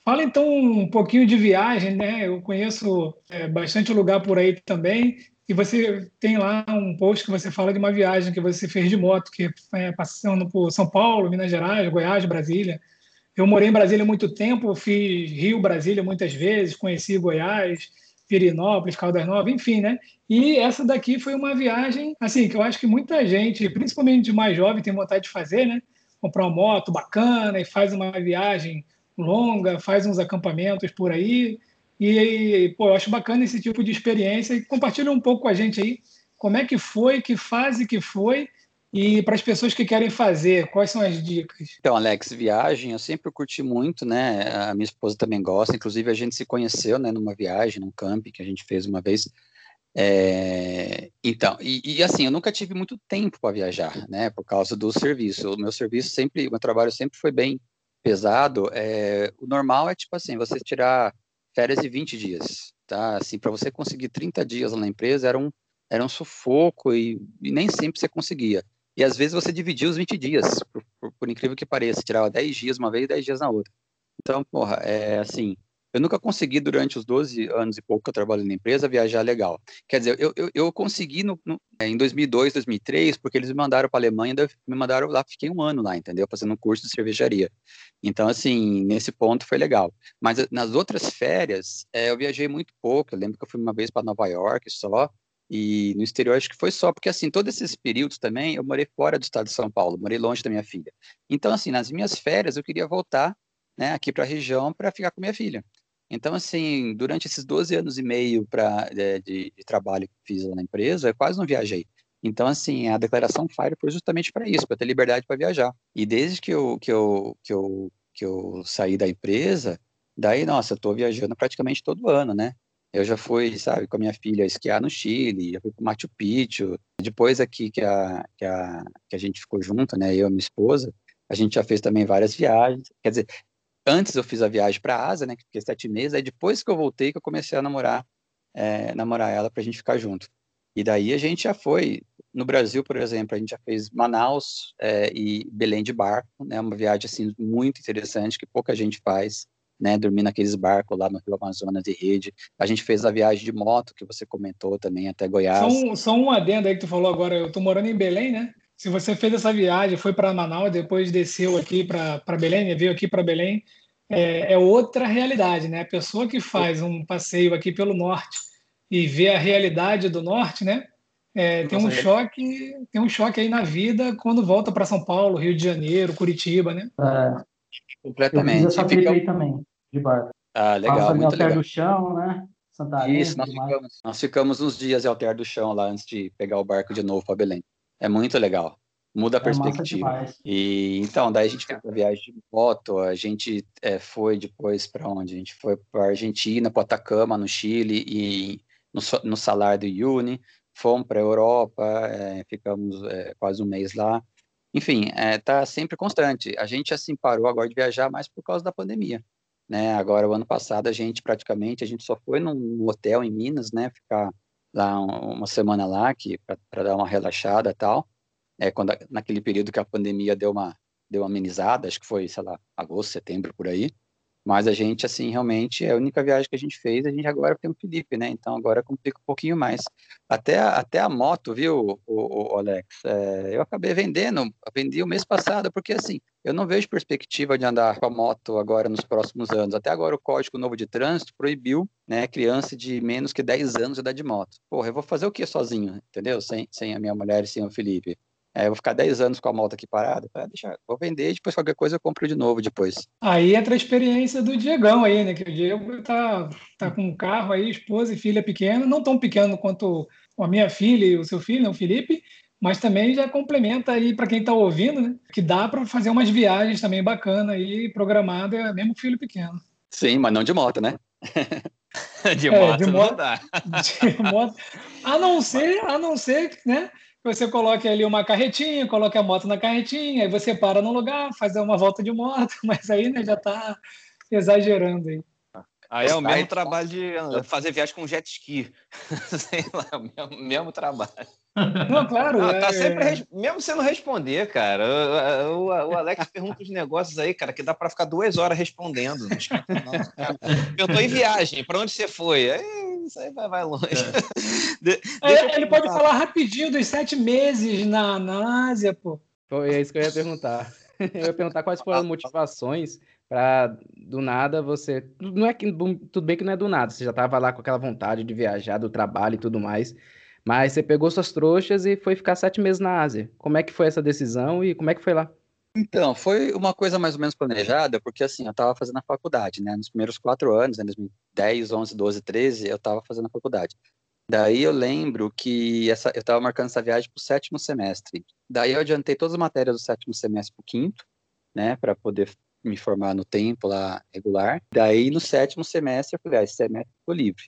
Fala então um pouquinho de viagem, né? Eu conheço é, bastante lugar por aí também. E você tem lá um post que você fala de uma viagem que você fez de moto, que é passando por São Paulo, Minas Gerais, Goiás, Brasília. Eu morei em Brasília há muito tempo, fiz Rio, Brasília muitas vezes, conheci Goiás, Pirinópolis, Caldas Novas, enfim, né? E essa daqui foi uma viagem, assim, que eu acho que muita gente, principalmente mais jovem, tem vontade de fazer, né? Comprar uma moto bacana e faz uma viagem longa, faz uns acampamentos por aí. E, pô, eu acho bacana esse tipo de experiência e compartilha um pouco com a gente aí como é que foi, que fase que foi e para as pessoas que querem fazer, quais são as dicas? Então, Alex, viagem eu sempre curti muito, né? A minha esposa também gosta, inclusive a gente se conheceu, né, numa viagem, num camping que a gente fez uma vez. É, então, e, e, assim, eu nunca tive muito tempo para viajar, né, por causa do serviço. O meu serviço sempre, o meu trabalho sempre foi bem pesado. É, o normal é tipo assim, você tirar férias de 20 dias, tá? Assim, para você conseguir 30 dias na empresa era um, era um sufoco e, e, nem sempre você conseguia. E às vezes você dividia os 20 dias, por, por, por incrível que pareça, tirava 10 dias uma vez e 10 dias na outra. Então, porra, é assim, eu nunca consegui, durante os 12 anos e pouco que eu trabalho na empresa, viajar legal. Quer dizer, eu, eu, eu consegui no, no, é, em 2002, 2003, porque eles me mandaram para a Alemanha, me mandaram lá, fiquei um ano lá, entendeu? Fazendo um curso de cervejaria. Então, assim, nesse ponto foi legal. Mas eh, nas outras férias, é, eu viajei muito pouco. Eu lembro que eu fui uma vez para Nova York só, e no exterior acho que foi só, porque assim, todos esses períodos também, eu morei fora do estado de São Paulo, morei longe da minha filha. Então, assim, nas minhas férias, eu queria voltar né, aqui para a região para ficar com minha filha. Então, assim, durante esses 12 anos e meio pra, de, de, de trabalho que fiz na empresa, eu quase não viajei. Então, assim, a declaração FIRE foi justamente para isso, para ter liberdade para viajar. E desde que eu, que, eu, que, eu, que eu saí da empresa, daí, nossa, eu estou viajando praticamente todo ano, né? Eu já fui, sabe, com a minha filha esquiar no Chile, já fui para Machu Picchu. Depois aqui que a, que, a, que a gente ficou junto, né, eu e minha esposa, a gente já fez também várias viagens. Quer dizer, antes eu fiz a viagem para a Ásia, né, que fiquei sete meses, aí depois que eu voltei que eu comecei a namorar, é, namorar ela para a gente ficar junto. E daí a gente já foi, no Brasil, por exemplo, a gente já fez Manaus é, e Belém de barco, né, uma viagem assim muito interessante que pouca gente faz, né, dormir naqueles barcos lá no Rio Amazonas de rede. A gente fez a viagem de moto que você comentou também até Goiás. Só um, só um adendo aí que tu falou agora, eu estou morando em Belém, né? Se você fez essa viagem, foi para Manaus, depois desceu aqui para Belém, né, veio aqui para Belém, é, é, outra realidade, né? A pessoa que faz um passeio aqui pelo norte e vê a realidade do norte, né? É, tem um choque, tem um choque aí na vida quando volta para São Paulo, Rio de Janeiro, Curitiba, né? É, Completamente. Eu fiz essa fica... aí também, de barco. Ah, legal, Passa muito legal. do Chão, né? Santa Isso, nós ficamos, nós ficamos uns dias em Alter do Chão lá antes de pegar o barco de novo para Belém. É muito legal muda a é perspectiva. E então, daí a gente fez a viagem de moto, a gente é, foi depois para onde? A gente foi para Argentina, para Atacama, no Chile e no, no Salar do Uyuni, fomos para a Europa, é, ficamos é, quase um mês lá. Enfim, está sempre constante. A gente assim parou agora de viajar mais por causa da pandemia. Né? Agora, o ano passado, a gente praticamente, a gente só foi num hotel em Minas, né? Ficar lá uma semana lá, para dar uma relaxada tal é, quando, naquele período que a pandemia deu uma, deu uma amenizada, acho que foi, sei lá, agosto, setembro, por aí. Mas a gente, assim, realmente, é a única viagem que a gente fez, a gente agora tem o Felipe, né? Então agora complica um pouquinho mais. Até, até a moto, viu, o, o Alex? É, eu acabei vendendo, vendi o mês passado, porque assim, eu não vejo perspectiva de andar com a moto agora nos próximos anos. Até agora o Código Novo de Trânsito proibiu, né, criança de menos que 10 anos andar de moto. Porra, eu vou fazer o que sozinho, entendeu? Sem, sem a minha mulher e sem o Felipe. É, eu vou ficar 10 anos com a moto aqui parada. Ah, deixa, vou vender, depois qualquer coisa eu compro de novo depois. Aí entra a experiência do Diegão aí, né? Que o Diego tá, tá com um carro aí, esposa e filha pequena, não tão pequeno quanto a minha filha e o seu filho, né, o Felipe, mas também já complementa aí para quem está ouvindo, né? Que dá para fazer umas viagens também bacana aí, programada, mesmo com filho pequeno. Sim, mas não de moto, né? *laughs* de é, moto, de moto, *laughs* de moto. A não *laughs* ser, a não ser, né? Você coloque ali uma carretinha, coloque a moto na carretinha, aí você para no lugar, faz uma volta de moto, *laughs* mas aí né, já está exagerando aí. Aí é o mesmo trabalho de fazer viagem com jet ski. *laughs* Sei lá, o mesmo, mesmo trabalho. Não, claro. Não, tá é... sempre, mesmo você não responder, cara. O, o, o, Alex pergunta uns negócios aí, cara, que dá para ficar duas horas respondendo. Eu tô em *laughs* viagem, para onde você foi? Aí, isso aí vai, vai longe. É. *laughs* De, é, ele pode falar rapidinho dos sete meses na, na Ásia, pô. Foi é isso que eu ia perguntar. *laughs* Eu ia perguntar quais foram as motivações para do nada você. Não é que tudo bem que não é do nada, você já estava lá com aquela vontade de viajar, do trabalho e tudo mais. Mas você pegou suas trouxas e foi ficar sete meses na Ásia. Como é que foi essa decisão e como é que foi lá? Então, foi uma coisa mais ou menos planejada, porque assim, eu estava fazendo a faculdade, né? Nos primeiros quatro anos, né? 2010, 11, 12, 13, eu estava fazendo a faculdade. Daí eu lembro que essa, eu estava marcando essa viagem para o sétimo semestre. Daí eu adiantei todas as matérias do sétimo semestre para o quinto, né? Para poder me formar no tempo lá regular. Daí no sétimo semestre eu falei, ah, esse semestre ficou livre.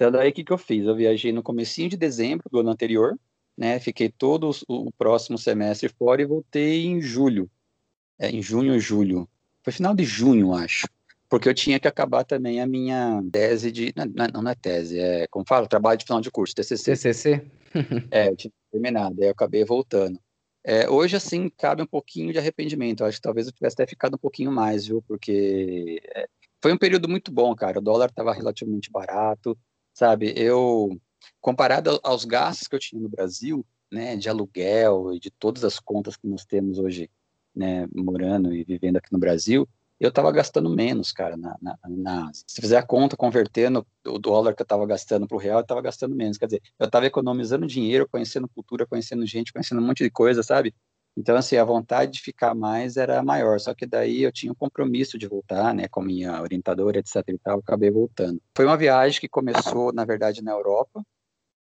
Então, daí o que, que eu fiz? Eu viajei no comecinho de dezembro do ano anterior, né? Fiquei todo o próximo semestre fora e voltei em julho. É, em junho ou julho. Foi final de junho, acho. Porque eu tinha que acabar também a minha tese de. Não, não, não é tese, é como fala, trabalho de final de curso, TCC. TCC? *laughs* é, eu tinha terminado, aí eu acabei voltando. É, hoje, assim, cabe um pouquinho de arrependimento. Eu acho que talvez eu tivesse até ficado um pouquinho mais, viu? Porque é, foi um período muito bom, cara. O dólar estava relativamente barato, sabe? Eu, comparado aos gastos que eu tinha no Brasil, né, de aluguel e de todas as contas que nós temos hoje, né, morando e vivendo aqui no Brasil, eu estava gastando menos, cara, na, na, na. Se fizer a conta convertendo o dólar que eu estava gastando para o real, eu estava gastando menos. Quer dizer, eu estava economizando dinheiro, conhecendo cultura, conhecendo gente, conhecendo um monte de coisa, sabe? Então, assim, a vontade de ficar mais era maior, só que daí eu tinha um compromisso de voltar, né, com minha orientadora, etc e tal, acabei voltando. Foi uma viagem que começou, na verdade, na Europa,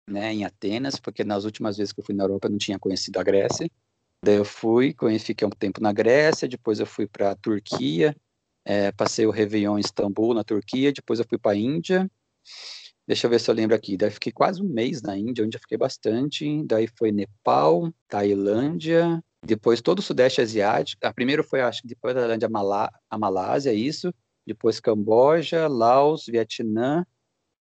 né, em Atenas, porque nas últimas vezes que eu fui na Europa eu não tinha conhecido a Grécia. Daí eu fui, fiquei um tempo na Grécia, depois eu fui para a Turquia, é, passei o Réveillon em Istambul, na Turquia, depois eu fui para a Índia, Deixa eu ver se eu lembro aqui. Daí fiquei quase um mês na Índia, onde eu fiquei bastante. Daí foi Nepal, Tailândia, depois todo o Sudeste Asiático. A primeiro foi, acho que depois da Tailândia, a Malásia, isso. Depois Camboja, Laos, Vietnã.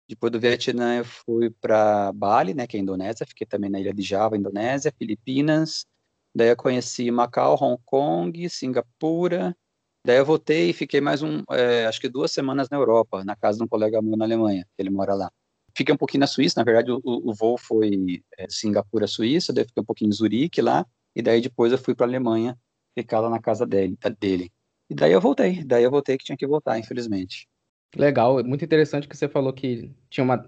Depois do Vietnã eu fui para Bali, né, que é a Indonésia. Fiquei também na ilha de Java, Indonésia, Filipinas. Daí eu conheci Macau, Hong Kong, Singapura. Daí eu voltei e fiquei mais um, é, acho que duas semanas na Europa, na casa de um colega meu na Alemanha, que ele mora lá. Fiquei um pouquinho na Suíça, na verdade o, o voo foi é, Singapura, Suíça, daí fiquei um pouquinho em Zurique lá, e daí depois eu fui para a Alemanha, ficar lá na casa dele, dele. E daí eu voltei, daí eu voltei que tinha que voltar, infelizmente. Legal, é muito interessante que você falou que tinha uma,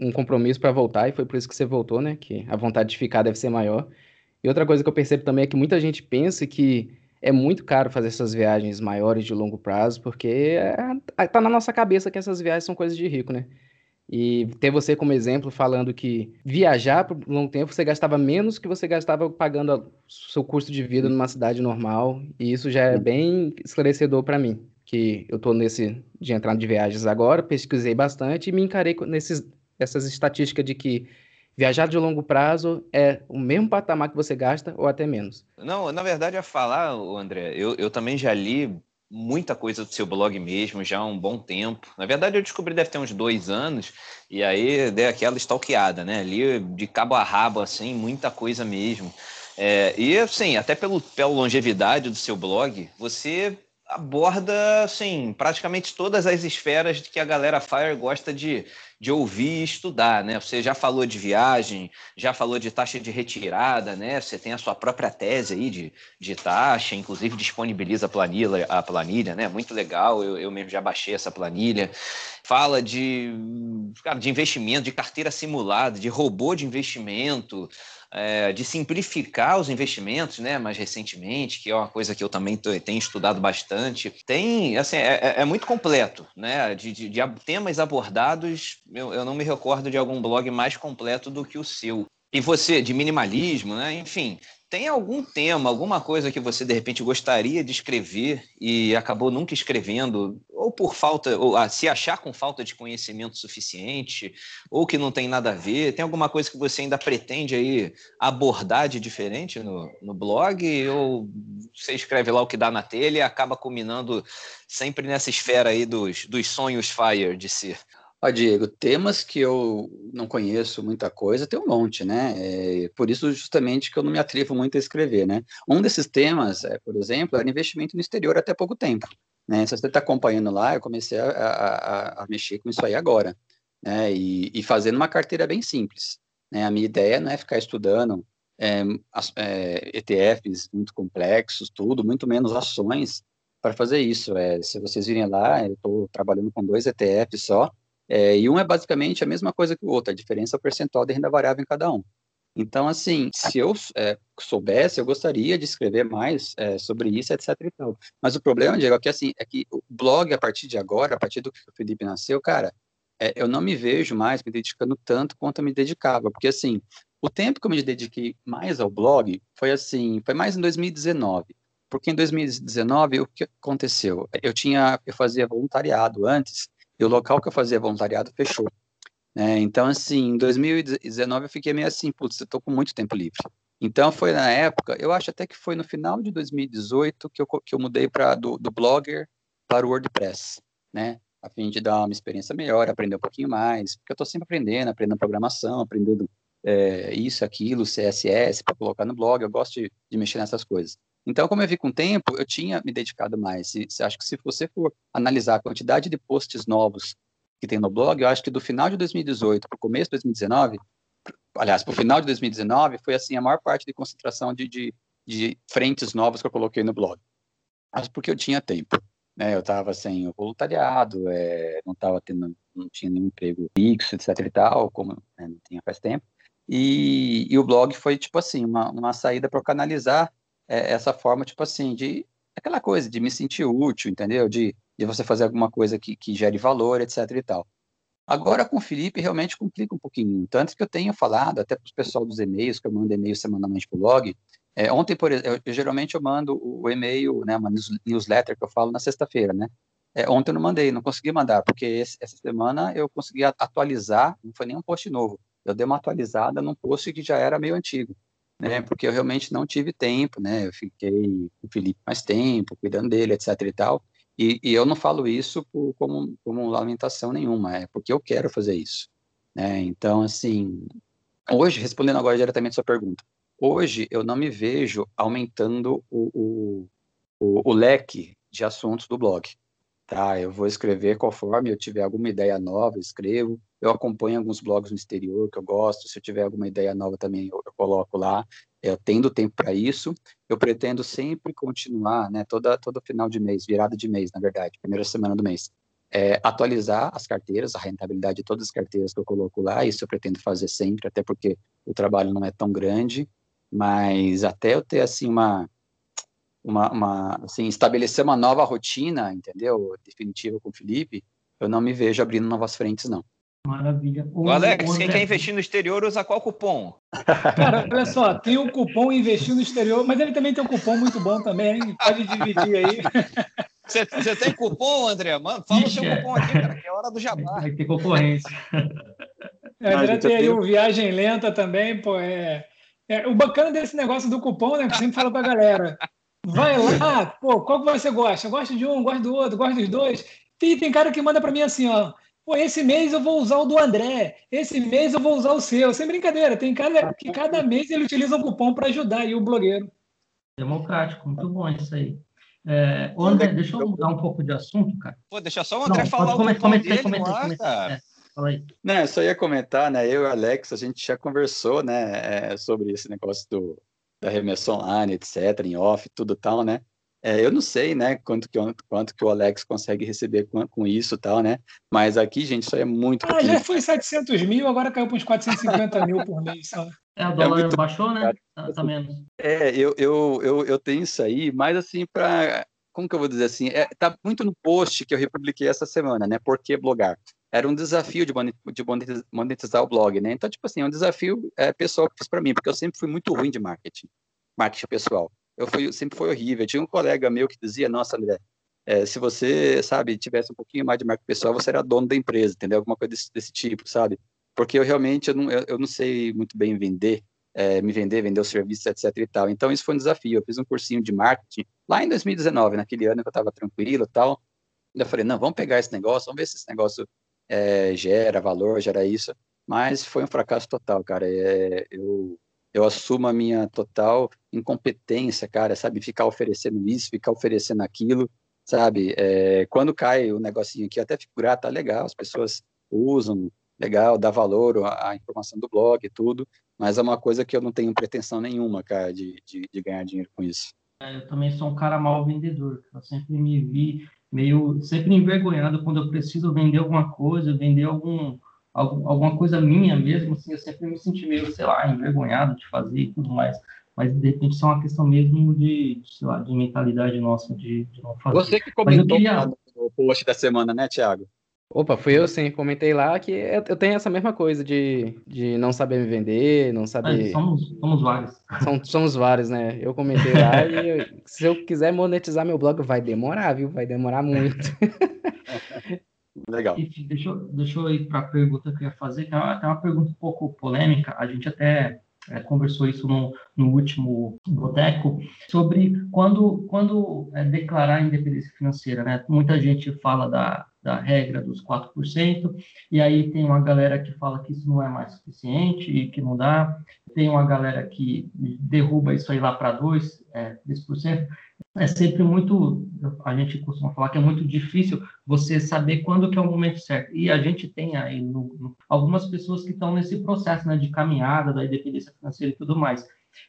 um compromisso para voltar e foi por isso que você voltou, né? Que a vontade de ficar deve ser maior. E outra coisa que eu percebo também é que muita gente pensa que é muito caro fazer essas viagens maiores de longo prazo, porque é, tá na nossa cabeça que essas viagens são coisas de rico, né? E ter você como exemplo falando que viajar por um longo tempo você gastava menos que você gastava pagando o seu custo de vida numa cidade normal, e isso já é bem esclarecedor para mim, que eu tô nesse de entrar de viagens agora, pesquisei bastante e me encarei nesses essas estatísticas de que Viajar de longo prazo é o mesmo patamar que você gasta ou até menos. Não, na verdade, a falar, André, eu, eu também já li muita coisa do seu blog mesmo, já há um bom tempo. Na verdade, eu descobri deve ter uns dois anos, e aí dei aquela stalkeada, né? Li de cabo a rabo, assim, muita coisa mesmo. É, e, assim, até pelo, pela longevidade do seu blog, você aborda, assim, praticamente todas as esferas que a galera Fire gosta de de ouvir e estudar, né? Você já falou de viagem, já falou de taxa de retirada, né? Você tem a sua própria tese aí de, de taxa, inclusive disponibiliza a planilha, a planilha, né? Muito legal, eu, eu mesmo já baixei essa planilha. Fala de, cara, de investimento, de carteira simulada, de robô de investimento, é, de simplificar os investimentos, né, mais recentemente, que é uma coisa que eu também tenho estudado bastante. Tem, assim, é, é, é muito completo, né, de, de, de temas abordados eu, eu não me recordo de algum blog mais completo do que o seu. E você, de minimalismo, né? Enfim, tem algum tema, alguma coisa que você de repente gostaria de escrever e acabou nunca escrevendo, ou por falta, ou a, se achar com falta de conhecimento suficiente, ou que não tem nada a ver? Tem alguma coisa que você ainda pretende aí abordar de diferente no, no blog? Ou você escreve lá o que dá na telha e acaba culminando sempre nessa esfera aí dos, dos sonhos Fire de ser? Ó, Diego, temas que eu não conheço muita coisa, tem um monte, né? É, por isso, justamente, que eu não me atrevo muito a escrever, né? Um desses temas, é, por exemplo, era investimento no exterior até pouco tempo. Né? Se você está acompanhando lá, eu comecei a, a, a, mexer com isso aí agora, né? E, e, fazendo uma carteira bem simples. Né? A minha ideia não é ficar estudando é, é, ETFs muito complexos, tudo, muito menos ações para fazer isso. É, se vocês virem lá, eu estou trabalhando com dois ETFs só, é, e um é basicamente a mesma coisa que o outro, a diferença é percentual de renda variável em cada um. Então, assim, se eu é, soubesse, eu gostaria de escrever mais é, sobre isso, etc e. Mas o problema, Diego, é que, assim, é que o blog, a partir de agora, a partir do que o Felipe nasceu, cara, é, eu não me vejo mais me dedicando tanto quanto eu me dedicava, porque, assim, o tempo que eu me dediquei mais ao blog foi, assim, foi mais em 2019. Porque em 2019, o que aconteceu? Eu tinha, eu fazia voluntariado antes, e o local que eu fazia voluntariado fechou. Né? Então, assim, em 2019 eu fiquei meio assim, putz, eu estou com muito tempo livre. Então, foi na época, eu acho até que foi no final de 2018 que eu, que eu mudei pra, do, do Blogger para o WordPress, né? A fim de dar uma experiência melhor, aprender um pouquinho mais, porque eu estou sempre aprendendo, aprendendo programação, aprendendo é, isso, aquilo, CSS, para colocar no blog, eu gosto de, de mexer nessas coisas. Então, como eu vi com o tempo, eu tinha me dedicado mais. Se, acho que se você for analisar a quantidade de posts novos que tem no blog, eu acho que do final de 2018 para o começo de 2019, aliás, para o final de 2019, foi assim a maior parte de concentração de, de, de frentes novas que eu coloquei no blog. Mas porque eu tinha tempo. Né? Eu estava sem o voluntariado, é, não estava tendo, não tinha nenhum emprego fixo, etc e tal, como né, não tinha faz tempo. E, e, o blog foi, tipo assim, uma, uma saída para canalizar é, essa forma, tipo assim, de aquela coisa de me sentir útil, entendeu? De, de você fazer alguma coisa que, que gere valor, etc e tal. Agora, com o Felipe, realmente complica um pouquinho. Tanto que eu tenho falado, até para o pessoal dos e-mails, que eu mando e-mail semanalmente para o blog. É, ontem, por exemplo, eu, geralmente eu mando o e-mail, né, uma newsletter que eu falo na sexta-feira, né? É, ontem eu não mandei, não consegui mandar, porque esse, essa semana eu consegui atualizar, não foi nem um post novo. Eu dei uma atualizada num post que já era meio antigo né? Porque eu realmente não tive tempo, né? Eu fiquei com o Felipe mais tempo, cuidando dele, etc e tal. E, e eu não falo isso por, como, como lamentação nenhuma, é porque eu quero fazer isso, né? Então, assim, hoje, respondendo agora diretamente a sua pergunta, hoje eu não me vejo aumentando o, o, o, o leque de assuntos do blog, tá? Eu vou escrever conforme eu tiver alguma ideia nova, escrevo, eu acompanho alguns blogs no exterior que eu gosto. Se eu tiver alguma ideia nova também, eu, eu coloco lá. Eu tendo tempo para isso. Eu pretendo sempre continuar, né? Toda todo final de mês, virada de mês, na verdade, primeira semana do mês, é, atualizar as carteiras, a rentabilidade de todas as carteiras que eu coloco lá. Isso eu pretendo fazer sempre, até porque o trabalho não é tão grande. Mas até eu ter assim uma uma, uma assim estabelecer uma nova rotina, entendeu? Definitiva com o Felipe, eu não me vejo abrindo novas frentes, não. Maravilha. O, Alex, quem quer investir no exterior usa qual cupom? Cara, olha só, tem o cupom investir no exterior, mas ele também tem um cupom muito bom também, hein? pode dividir aí. Você, você tem cupom, André? Mano, fala Ixi, o seu cupom aqui, cara, que é hora do jabá. Vai ter concorrência. É, André tem aí o Viagem Lenta também, pô, é... é... O bacana desse negócio do cupom, né, que eu sempre falo pra galera, vai lá, pô, qual que você gosta? Gosta de um, gosta do outro, gosta dos dois. E tem cara que manda para mim assim, ó, Pô, esse mês eu vou usar o do André, esse mês eu vou usar o seu. Sem brincadeira, tem cada, que cada mês ele utiliza um cupom para ajudar aí o blogueiro. Democrático, muito bom isso aí. É, André, deixa eu mudar um pouco de assunto, cara. Pô, deixa só o André Não, falar o comentar, comentar, comentar, lá, comentar. É, fala aí. Não, eu só ia comentar, né? Eu e o Alex, a gente já conversou, né, é, sobre esse negócio do, da remessa online, etc., em off, tudo tal, né? É, eu não sei, né, quanto que, quanto que o Alex consegue receber com, com isso e tal, né? Mas aqui, gente, isso aí é muito. Ah, já foi 700 mil, agora caiu para uns 450 mil por mês. Só. É, o dólar é muito... baixou, né? Tá, tá, menos. É, eu, eu, eu, eu tenho isso aí, mas assim, para. Como que eu vou dizer assim? É, tá muito no post que eu republiquei essa semana, né? Por que blogar? Era um desafio de monetizar o blog, né? Então, tipo assim, é um desafio é, pessoal que fiz para mim, porque eu sempre fui muito ruim de marketing, marketing pessoal. Eu fui, sempre foi horrível. Eu tinha um colega meu que dizia, nossa, André, é, se você, sabe, tivesse um pouquinho mais de marketing pessoal, você era dono da empresa, entendeu? Alguma coisa desse, desse tipo, sabe? Porque eu realmente, eu não, eu, eu não sei muito bem vender, é, me vender, vender os serviços, etc e tal. Então, isso foi um desafio. Eu fiz um cursinho de marketing lá em 2019, naquele ano que eu estava tranquilo e tal. Eu falei, não, vamos pegar esse negócio, vamos ver se esse negócio é, gera valor, gera isso. Mas foi um fracasso total, cara. É, eu, eu assumo a minha total incompetência, cara, sabe? Ficar oferecendo isso, ficar oferecendo aquilo, sabe? É, quando cai o negocinho aqui, até figurar, ah, tá legal, as pessoas usam, legal, dá valor à, à informação do blog e tudo, mas é uma coisa que eu não tenho pretensão nenhuma, cara, de, de, de ganhar dinheiro com isso. É, eu também sou um cara mal vendedor, eu sempre me vi meio sempre envergonhado quando eu preciso vender alguma coisa, vender algum, algum alguma coisa minha mesmo, assim, eu sempre me senti meio, sei lá, envergonhado de fazer e tudo mais. Mas de repente isso é uma questão mesmo de, sei lá, de mentalidade nossa de, de não fazer. Você que comentou queria... no post da semana, né, Thiago? Opa, fui eu sim, comentei lá que eu tenho essa mesma coisa de, de não saber me vender, não saber. É, somos, somos vários. Somos, somos vários, né? Eu comentei lá e eu, se eu quiser monetizar meu blog, vai demorar, viu? Vai demorar muito. *laughs* Legal. E deixa, eu, deixa eu ir para a pergunta que eu ia fazer, que é uma, é uma pergunta um pouco polêmica. A gente até é, conversou isso no, no último boteco, sobre quando, quando é, declarar independência financeira. Né? Muita gente fala da, da regra dos 4%, e aí tem uma galera que fala que isso não é mais suficiente e que não dá, tem uma galera que derruba isso aí lá para 2%, é, 10%. É sempre muito, a gente costuma falar que é muito difícil você saber quando que é o momento certo. E a gente tem aí no, no, algumas pessoas que estão nesse processo né, de caminhada da independência financeira e tudo mais.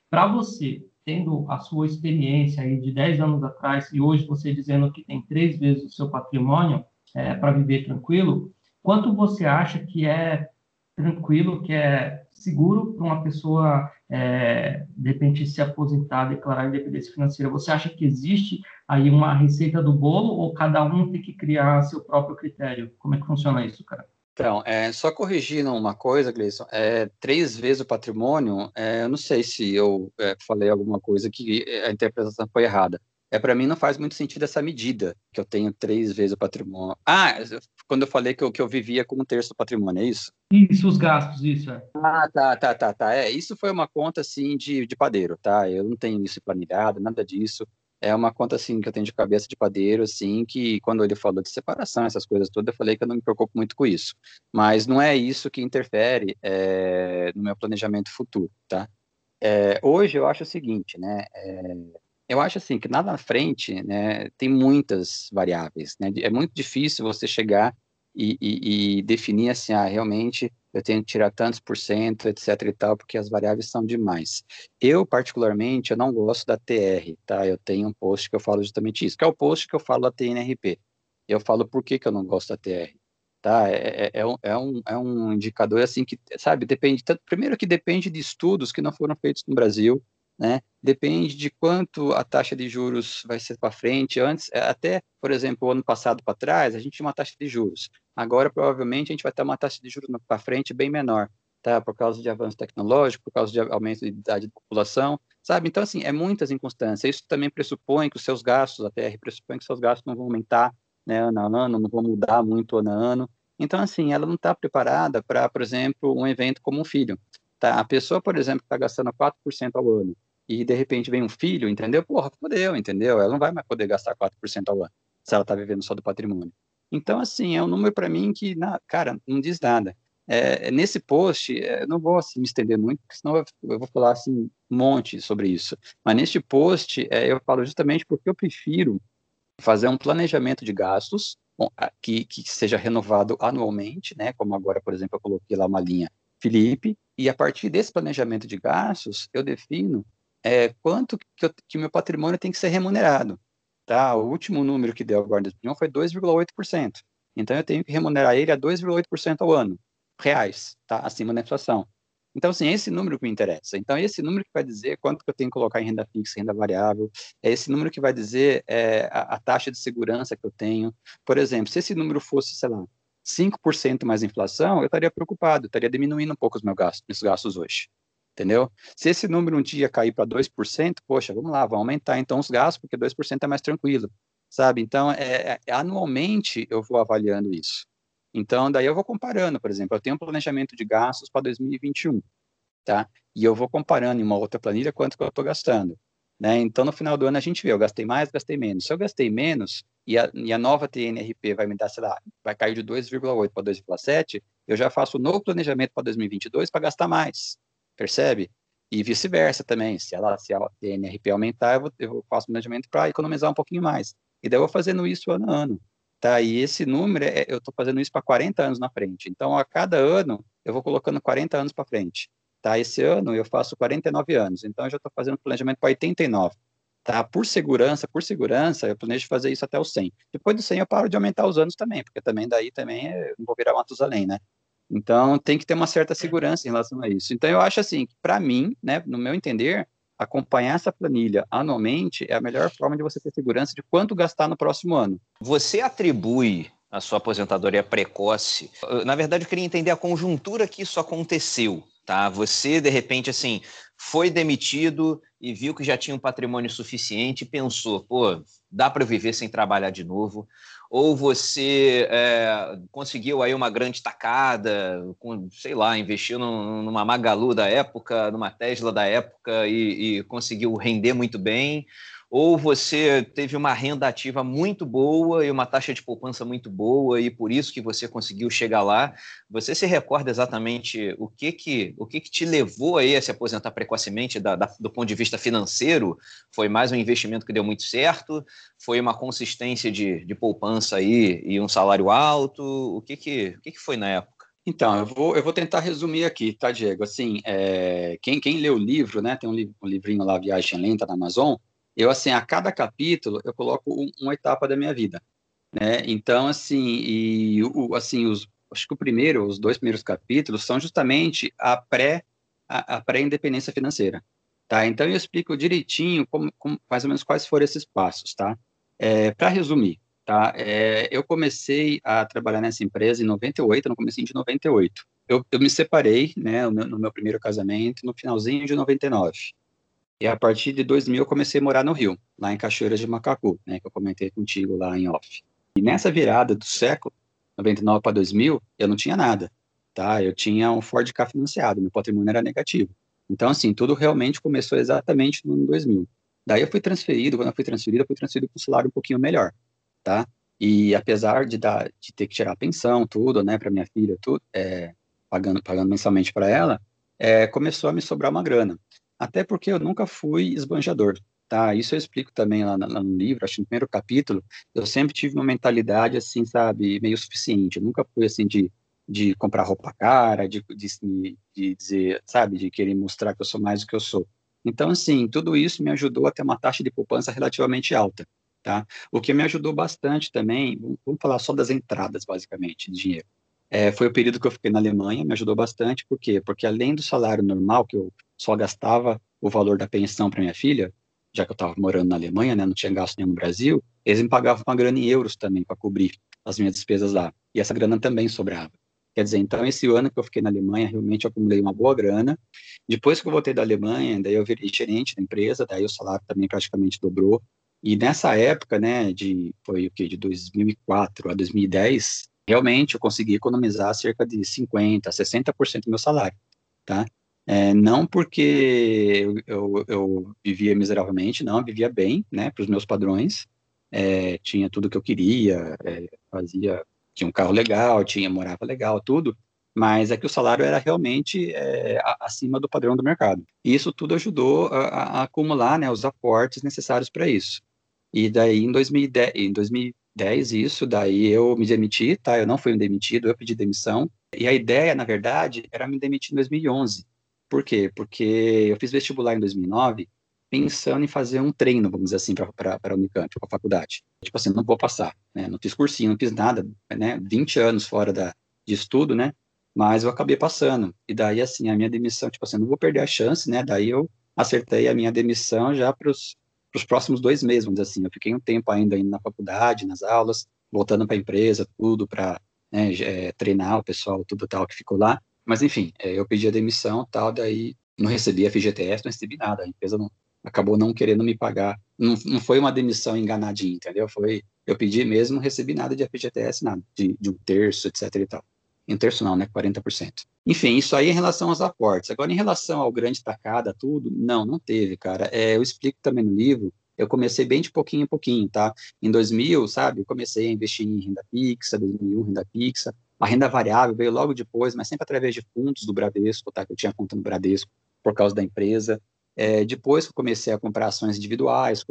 Para você, tendo a sua experiência aí de 10 anos atrás e hoje você dizendo que tem três vezes o seu patrimônio, é, para viver tranquilo, quanto você acha que é tranquilo, que é seguro para uma pessoa, é, de repente, se aposentar, declarar independência financeira? Você acha que existe aí uma receita do bolo ou cada um tem que criar seu próprio critério? Como é que funciona isso, cara? Então, é, só corrigindo uma coisa, Gleison, é, três vezes o patrimônio, é, eu não sei se eu é, falei alguma coisa que a interpretação foi errada é para mim não faz muito sentido essa medida, que eu tenho três vezes o patrimônio. Ah, quando eu falei que eu, que eu vivia com um terço do patrimônio, é isso? Isso, os gastos, isso. É. Ah, tá, tá, tá, tá. É, isso foi uma conta, assim, de, de padeiro, tá? Eu não tenho isso planilhado, nada disso. É uma conta, assim, que eu tenho de cabeça de padeiro, assim, que quando ele falou de separação, essas coisas todas, eu falei que eu não me preocupo muito com isso. Mas não é isso que interfere é, no meu planejamento futuro, tá? É, hoje eu acho o seguinte, né? É, eu acho assim que nada na frente, né, tem muitas variáveis, né? É muito difícil você chegar e, e, e, definir assim, ah, realmente eu tenho que tirar tantos por cento, etc e tal, porque as variáveis são demais. Eu, particularmente, eu não gosto da TR, tá? Eu tenho um post que eu falo justamente isso, que é o post que eu falo da TNRP. Eu falo por que, que eu não gosto da TR, tá? É, é, é, um, é, um, é um indicador, assim, que, sabe, depende, tanto, primeiro que depende de estudos que não foram feitos no Brasil, né? Depende de quanto a taxa de juros vai ser para frente. Antes, é, até, por exemplo, o ano passado para trás, a gente tinha uma taxa de juros. Agora, provavelmente, a gente vai ter uma taxa de juros para frente bem menor, tá? Por causa de avanço tecnológico, por causa de aumento de idade da população, sabe? Então, assim, é muitas inconstâncias. Isso também pressupõe que os seus gastos, a TR pressupõe que seus gastos não vão aumentar, né, ano a ano, não vão mudar muito ano a ano. Então, assim, ela não está preparada para, por exemplo, um evento como um filho. Tá? A pessoa, por exemplo, está gastando 4% ao ano, e de repente vem um filho, entendeu? Porra, fodeu, entendeu? Ela não vai mais poder gastar 4% ao ano se ela está vivendo só do patrimônio. Então, assim, é um número para mim que, na, cara, não diz nada. É, nesse post, é, eu não vou assim, me estender muito, porque senão eu vou falar assim, um monte sobre isso. Mas neste post, é, eu falo justamente porque eu prefiro fazer um planejamento de gastos bom, que, que seja renovado anualmente, né? Como agora, por exemplo, eu coloquei lá uma linha Felipe, e a partir desse planejamento de gastos, eu defino é, quanto que, eu, que meu patrimônio tem que ser remunerado. Tá? O último número que deu agora de foi 2,8%. Então eu tenho que remunerar ele a 2,8% ao ano, reais, tá? acima da inflação. Então, assim, é esse número que me interessa. Então, é esse número que vai dizer quanto que eu tenho que colocar em renda fixa, renda variável, é esse número que vai dizer é, a, a, taxa de segurança que eu tenho. Por exemplo, se esse número fosse, sei lá, 5% mais inflação, eu estaria preocupado, estaria diminuindo um pouco os meus gastos, meus gastos hoje. Entendeu? Se esse número um dia cair para 2%, poxa, vamos lá, vamos aumentar então os gastos, porque 2% é mais tranquilo, sabe? Então, é, é, anualmente eu vou avaliando isso. Então, daí eu vou comparando, por exemplo, eu tenho um planejamento de gastos para 2021, tá? E eu vou comparando em uma outra planilha quanto que eu estou gastando. Né? Então, no final do ano, a gente vê, eu gastei mais, gastei menos. Se eu gastei menos e a, e a nova TNRP vai me dar, sei lá, vai cair de 2,8 para 2,7, eu já faço um novo planejamento para 2022 para gastar mais, percebe? E vice-versa também, se, ela, se a TNRP aumentar, eu, vou, eu faço planejamento para economizar um pouquinho mais. E daí eu vou fazendo isso ano a ano. Tá? E esse número, é, eu estou fazendo isso para 40 anos na frente. Então, a cada ano, eu vou colocando 40 anos para frente. Tá? Esse ano eu faço 49 anos, então eu já estou fazendo planejamento para 89. Tá? Por segurança, por segurança, eu planejo fazer isso até o 100. Depois do 100 eu paro de aumentar os anos também, porque também daí também é, não vou virar Matusalém, né? Então tem que ter uma certa segurança em relação a isso. Então eu acho assim, para mim, né, no meu entender, acompanhar essa planilha anualmente é a melhor forma de você ter segurança de quanto gastar no próximo ano. Você atribui a sua aposentadoria precoce. Na verdade, eu queria entender a conjuntura que isso aconteceu tá? Você de repente assim foi demitido e viu que já tinha um patrimônio suficiente e pensou, pô, dá para viver sem trabalhar de novo? Ou você é, conseguiu aí uma grande tacada, com, sei lá, investiu numa Magalu da época, numa Tesla da época e, e conseguiu render muito bem? Ou você teve uma renda ativa muito boa e uma taxa de poupança muito boa e por isso que você conseguiu chegar lá. Você se recorda exatamente o que que, o que, que te levou aí a se aposentar precocemente da, da, do ponto de vista financeiro? Foi mais um investimento que deu muito certo? Foi uma consistência de, de poupança aí e um salário alto? O que que, o que, que foi na época? Então, eu vou, eu vou tentar resumir aqui, tá, Diego? Assim, é, quem, quem lê o livro, né, tem um, um livrinho lá, Viagem Lenta, na Amazon, eu, assim, a cada capítulo, eu coloco um, uma etapa da minha vida, né? Então, assim, e, o, assim, os, acho que o primeiro, os dois primeiros capítulos são justamente a pré, a, a pré-independência financeira, tá? Então, eu explico direitinho como, como, mais ou menos quais foram esses passos, tá? É, Para resumir, tá? É, eu comecei a trabalhar nessa empresa em 98, no começo de 98. Eu, eu me separei, né, no, no meu primeiro casamento, no finalzinho de 99. E a partir de 2000 eu comecei a morar no Rio, lá em Cachoeiras de Macacu, né, que eu comentei contigo lá em off. E nessa virada do século, 99 para 2000, eu não tinha nada, tá? Eu tinha um Ford Ka financiado, meu patrimônio era negativo. Então, assim, tudo realmente começou exatamente no ano 2000. Daí eu fui transferido, quando eu fui transferido, eu fui transferido com um salário um pouquinho melhor, tá? E apesar de, dar, de ter que tirar pensão, tudo, né, para minha filha, tudo, é, pagando, pagando mensalmente para ela, é, começou a me sobrar uma grana até porque eu nunca fui esbanjador, tá? Isso eu explico também lá, lá, no livro, acho que no primeiro capítulo, eu sempre tive uma mentalidade, assim, sabe, meio suficiente, eu nunca fui, assim, de, de comprar roupa cara, de, de, de dizer, sabe, de querer mostrar que eu sou mais do que eu sou. Então, assim, tudo isso me ajudou a ter uma taxa de poupança relativamente alta, tá? O que me ajudou bastante também, vamos falar só das entradas, basicamente, de dinheiro. É, foi o período que eu fiquei na Alemanha, me ajudou bastante, por quê? Porque além do salário normal, que eu só gastava o valor da pensão para minha filha, já que eu estava morando na Alemanha, né, não tinha gasto nenhum no Brasil, eles me pagavam uma grana em euros também para cobrir as minhas despesas lá. E essa grana também sobrava. Quer dizer, então esse ano que eu fiquei na Alemanha, realmente eu acumulei uma boa grana. Depois que eu voltei da Alemanha, daí eu virei gerente da empresa, daí o salário também praticamente dobrou. E nessa época, né, de foi o que de 2004 a 2010, realmente eu consegui economizar cerca de 50, 60% do meu salário, tá? É, não porque eu, eu, eu, vivia miseravelmente, não, vivia bem, né, para os meus padrões, é, tinha tudo que eu queria, é, fazia, tinha um carro legal, tinha, morava legal, tudo, mas é que o salário era realmente é, acima do padrão do mercado. E isso tudo ajudou a, a acumular, né, os aportes necessários para isso. E daí, em 2010, em 2010, isso, daí eu me demiti, tá, eu não fui demitido, eu pedi demissão, e a ideia, na verdade, era me demitir em 2011, por quê? Porque eu fiz vestibular em 2009 pensando em fazer um treino, vamos dizer assim, para a Unicamp, para a faculdade. Tipo assim, não vou passar, né? Não fiz cursinho, não fiz nada, né? 20 anos fora da, de estudo, né? Mas eu acabei passando. E daí, assim, a minha demissão, tipo assim, não vou perder a chance, né? Daí eu acertei a minha demissão já para os próximos dois meses, vamos dizer assim. Eu fiquei um tempo ainda indo na faculdade, nas aulas, voltando para a empresa, tudo, para né, é, treinar o pessoal, tudo tal que ficou lá. Mas enfim, é, eu pedi a demissão, tal, daí não recebi a FGTS, não recebi nada. A empresa não, acabou não querendo me pagar. Não, não foi uma demissão enganadinha, entendeu? Foi eu pedi mesmo, não recebi nada de FGTS, nada, de, de um terço, etc e tal. Um terço não, né? 40%. Enfim, isso aí em relação aos aportes. Agora, em relação ao grande tacada, tudo, não, não teve, cara. É, eu explico também no livro, eu comecei bem de pouquinho em pouquinho, tá? Em 2000, sabe, eu comecei a investir em renda fixa, 2001, renda fixa. A renda variável veio logo depois, mas sempre através de fundos do Bradesco, tá? Que eu tinha conta no Bradesco por causa da empresa. É, depois que eu comecei a comprar ações individuais,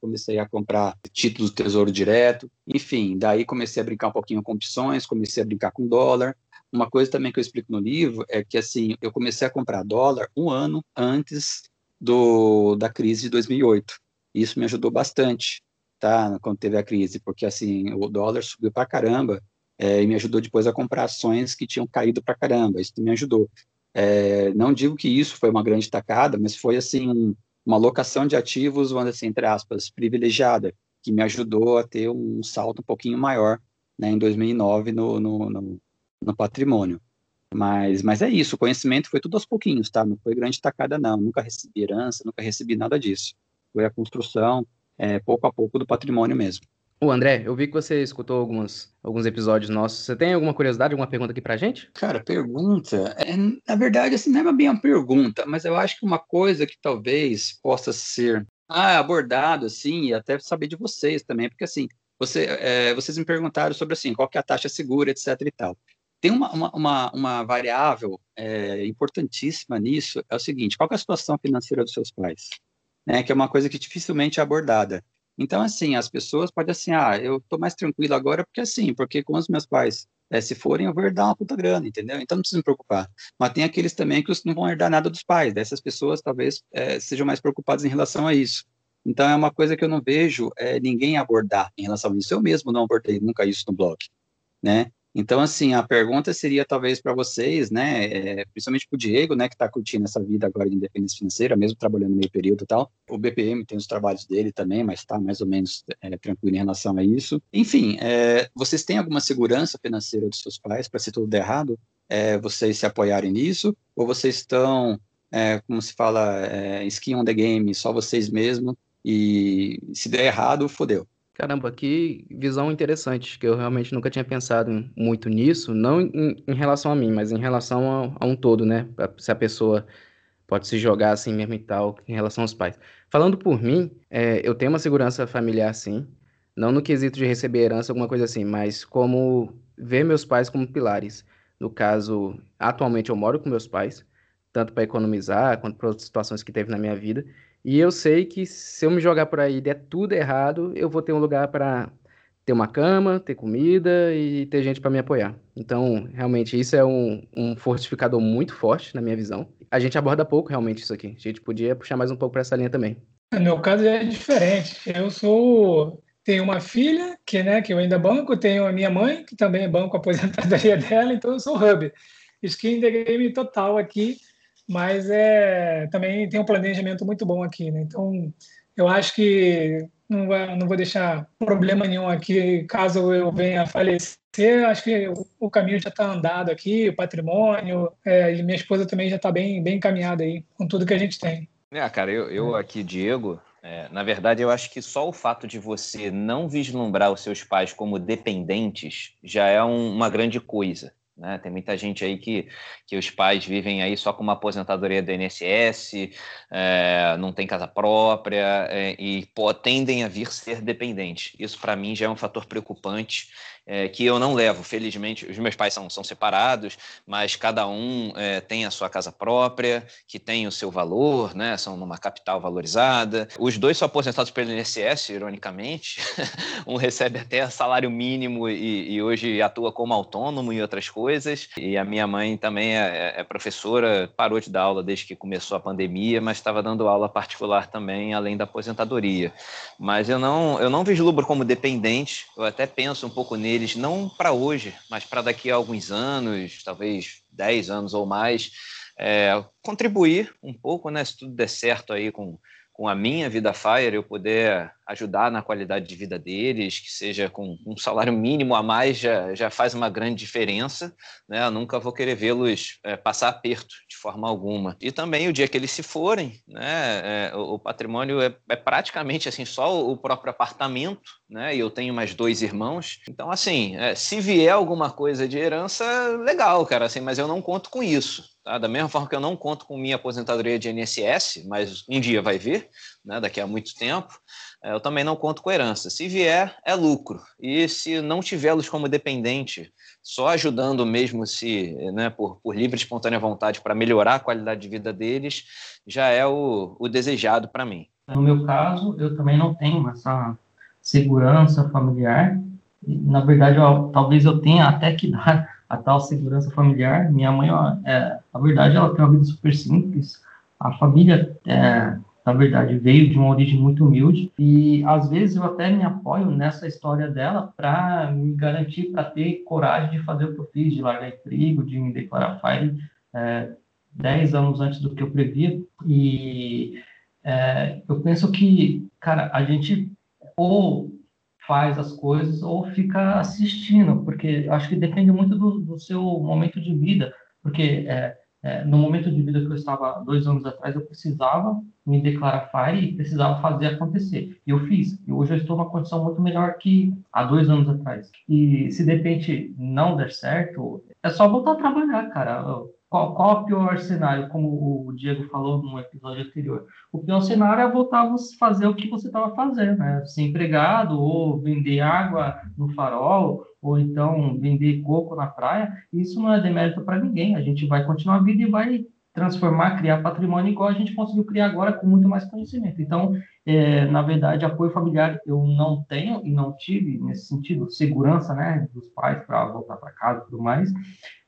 comecei a comprar títulos do Tesouro Direto, enfim, daí comecei a brincar um pouquinho com opções, comecei a brincar com dólar. Uma coisa também que eu explico no livro é que assim eu comecei a comprar dólar um ano antes do, da crise de 2008. Isso me ajudou bastante, tá? Quando teve a crise, porque assim o dólar subiu para caramba é, e me ajudou depois a comprar ações que tinham caído para caramba. Isso me ajudou. É, não digo que isso foi uma grande tacada, mas foi assim um, uma locação de ativos, vamos assim, entre aspas, privilegiada, que me ajudou a ter um salto um pouquinho maior né, em 2009 no, no, no, no patrimônio. Mas, mas é isso, o conhecimento foi tudo aos pouquinhos, tá? Não foi grande tacada, não. Nunca recebi herança, nunca recebi nada disso. Foi a construção, é, pouco a pouco, do patrimônio mesmo. O André, eu vi que você escutou alguns, alguns episódios nossos. Você tem alguma curiosidade, alguma pergunta aqui pra gente? Cara, pergunta. É, na verdade, assim, não é bem uma pergunta, mas eu acho que uma coisa que talvez possa ser ah, abordado, assim, e até saber de vocês também, porque assim, você, é, vocês me perguntaram sobre assim, qual que é a taxa segura, etc. e tal. Tem uma, uma, uma, uma variável é, importantíssima nisso, é o seguinte, qual é a situação financeira dos seus pais? Né, que é uma coisa que dificilmente é abordada. Então, assim, as pessoas podem assim, ah, eu tô mais tranquilo agora porque assim, porque com os meus pais, é, se forem, eu vou herdar uma puta grana, entendeu? Então não precisa me preocupar. Mas tem aqueles também que não vão herdar nada dos pais, dessas pessoas talvez é, sejam mais preocupadas em relação a isso. Então é uma coisa que eu não vejo é, ninguém abordar em relação a isso. Eu mesmo não abordei nunca isso no blog, né? Então, assim, a pergunta seria talvez para vocês, né, é, principalmente para o Diego, né, que está curtindo essa vida agora de independência financeira, mesmo trabalhando meio período e tal. O BPM tem os trabalhos dele também, mas está mais ou menos é, tranquilo em relação a isso. Enfim, é, vocês têm alguma segurança financeira dos seus pais para se tudo der errado? É, vocês se apoiarem nisso? Ou vocês estão, como se fala, skin on the game, só vocês mesmos, e se der errado, fodeu? Caramba, que visão interessante, que eu realmente nunca tinha pensado muito nisso, não em, em relação a mim, mas em relação a, a, um todo, né? Se a pessoa pode se jogar assim mesmo e tal, em relação aos pais. Falando por mim, é, eu tenho uma segurança familiar, sim, não no quesito de receber herança, alguma coisa assim, mas como ver meus pais como pilares. No caso, atualmente eu moro com meus pais, tanto para economizar quanto para outras situações que teve na minha vida. E eu sei que se eu me jogar por aí e der tudo errado, eu vou ter um lugar para ter uma cama, ter comida e ter gente para me apoiar. Então, realmente, isso é um, um fortificador muito forte na minha visão. A gente aborda pouco realmente isso aqui. A gente podia puxar mais um pouco para essa linha também. No meu caso é diferente. Eu sou tenho uma filha que, né, que eu ainda banco, tenho a minha mãe que também é banco *laughs* a aposentadoria dela, então eu sou hub. Skin the game total aqui mas é, também tem um planejamento muito bom aqui. Né? Então, eu acho que não, vai, não vou deixar problema nenhum aqui caso eu venha a falecer. Acho que o, caminho já está andado aqui, o patrimônio, é, e minha esposa também já está bem, bem encaminhada aí com tudo que a gente tem. É, cara, eu, eu aqui, Diego, é, na verdade, eu acho que só o fato de você não vislumbrar os seus pais como dependentes já é um, uma grande coisa. Né? Tem muita gente aí que, que os pais vivem aí só com uma aposentadoria do INSS, é, não tem casa própria é, e pô, tendem a vir ser dependentes. Isso para mim já é um fator preocupante é, que eu não levo. Felizmente, os meus pais são, são separados, mas cada um é, tem a sua casa própria, que tem o seu valor, né? São numa capital valorizada. Os dois são aposentados pelo INSS, ironicamente. *laughs* um recebe até salário mínimo e, e, hoje atua como autônomo e outras coisas. E a minha mãe também é, é professora, parou de dar aula desde que começou a pandemia, mas estava dando aula particular também, além da aposentadoria. Mas eu não, eu não vislumbro como dependente, eu até penso um pouco nele deles, não para hoje, mas para daqui a alguns anos, talvez 10 anos ou mais, é, contribuir um pouco, né, se tudo der certo aí com, com a minha vida Fire, eu puder ajudar na qualidade de vida deles, que seja com um salário mínimo a mais, já, já faz uma grande diferença. Né? Eu nunca vou querer vê-los é, passar aperto de forma alguma. E também o dia que eles se forem, né, é, o, patrimônio é, é, praticamente assim só o próprio apartamento, né? E eu tenho mais dois irmãos. Então, assim, é, se vier alguma coisa de herança, legal, cara, assim, mas eu não conto com isso. Tá? Da mesma forma que eu não conto com minha aposentadoria de INSS, mas um dia vai vir, né, daqui a muito tempo, é, eu também não conto com herança. Se vier, é lucro. E se não tivermos como dependente, só ajudando mesmo se, né, por, por livre e espontânea vontade para melhorar a qualidade de vida deles, já é o, o desejado para mim. No meu caso, eu também não tenho essa segurança familiar. Na verdade, eu, talvez eu tenha até que dar a tal segurança familiar. Minha mãe, ó, é, na verdade, ela tem uma vida super simples. A família, é, na verdade, veio de uma origem muito humilde e às vezes eu até me apoio nessa história dela para me garantir, para ter coragem de fazer o que eu fiz, de largar emprego, de me declarar FIRE é, 10 anos antes do que eu previa. E é, eu penso que, cara, a gente ou faz as coisas ou fica assistindo, porque acho que depende muito do, do seu momento de vida, porque é, é, no momento de vida que eu estava dois anos atrás, eu precisava me declarar FIRE e precisava fazer acontecer. E eu fiz. E hoje eu estou numa condição muito melhor que há dois anos atrás. E se de repente não der certo, é só voltar a trabalhar, cara. Qual, qual o pior cenário, como o Diego falou no episódio anterior? O pior cenário é voltar a fazer o que você estava fazendo, né? Ser empregado ou vender água no farol ou então vender coco na praia. Isso não é demérito para ninguém. A gente vai continuar a vida e vai transformar, criar patrimônio igual a gente conseguiu criar agora com muito mais conhecimento. Então, é, na verdade, apoio familiar eu não tenho e não tive nesse sentido, segurança, né, dos pais para voltar para casa e tudo mais,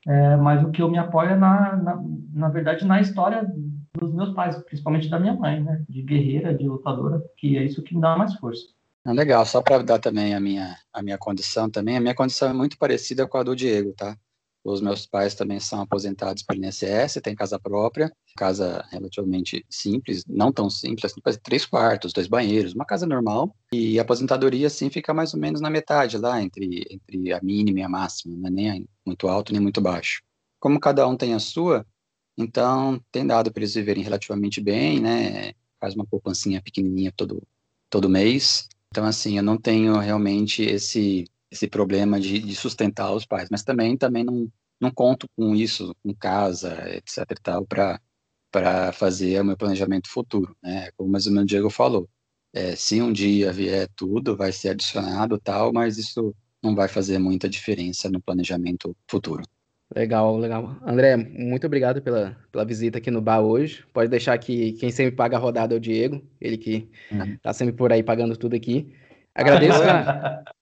é, mas o que eu me apoio é, na, na, na verdade, na história dos meus pais, principalmente da minha mãe, né, de guerreira, de lutadora, que é isso que me dá mais força. Legal, só para dar também a minha, a minha condição também, a minha condição é muito parecida com a do Diego, tá? Os meus pais também são aposentados pelo INSS, têm casa própria, casa relativamente simples, não tão simples, assim, três quartos, dois banheiros, uma casa normal. E a aposentadoria, assim, fica mais ou menos na metade lá, entre, entre a mínima e a máxima, não é nem muito alto nem muito baixo. Como cada um tem a sua, então tem dado para eles viverem relativamente bem, né? Faz uma poupancinha pequenininha todo, todo mês. Então, assim, eu não tenho realmente esse esse problema de, de, sustentar os pais, mas também também não, não conto com isso, com casa, etc e tal, para para fazer o meu planejamento futuro, né? Como mais ou menos o Diego falou, é, se um dia vier tudo, vai ser adicionado tal, mas isso não vai fazer muita diferença no planejamento futuro. Legal, legal. André, muito obrigado pela, pela visita aqui no bar hoje. Pode deixar que quem sempre paga a rodada é o Diego, ele que uhum. tá sempre por aí pagando tudo aqui. Agradeço a, *laughs*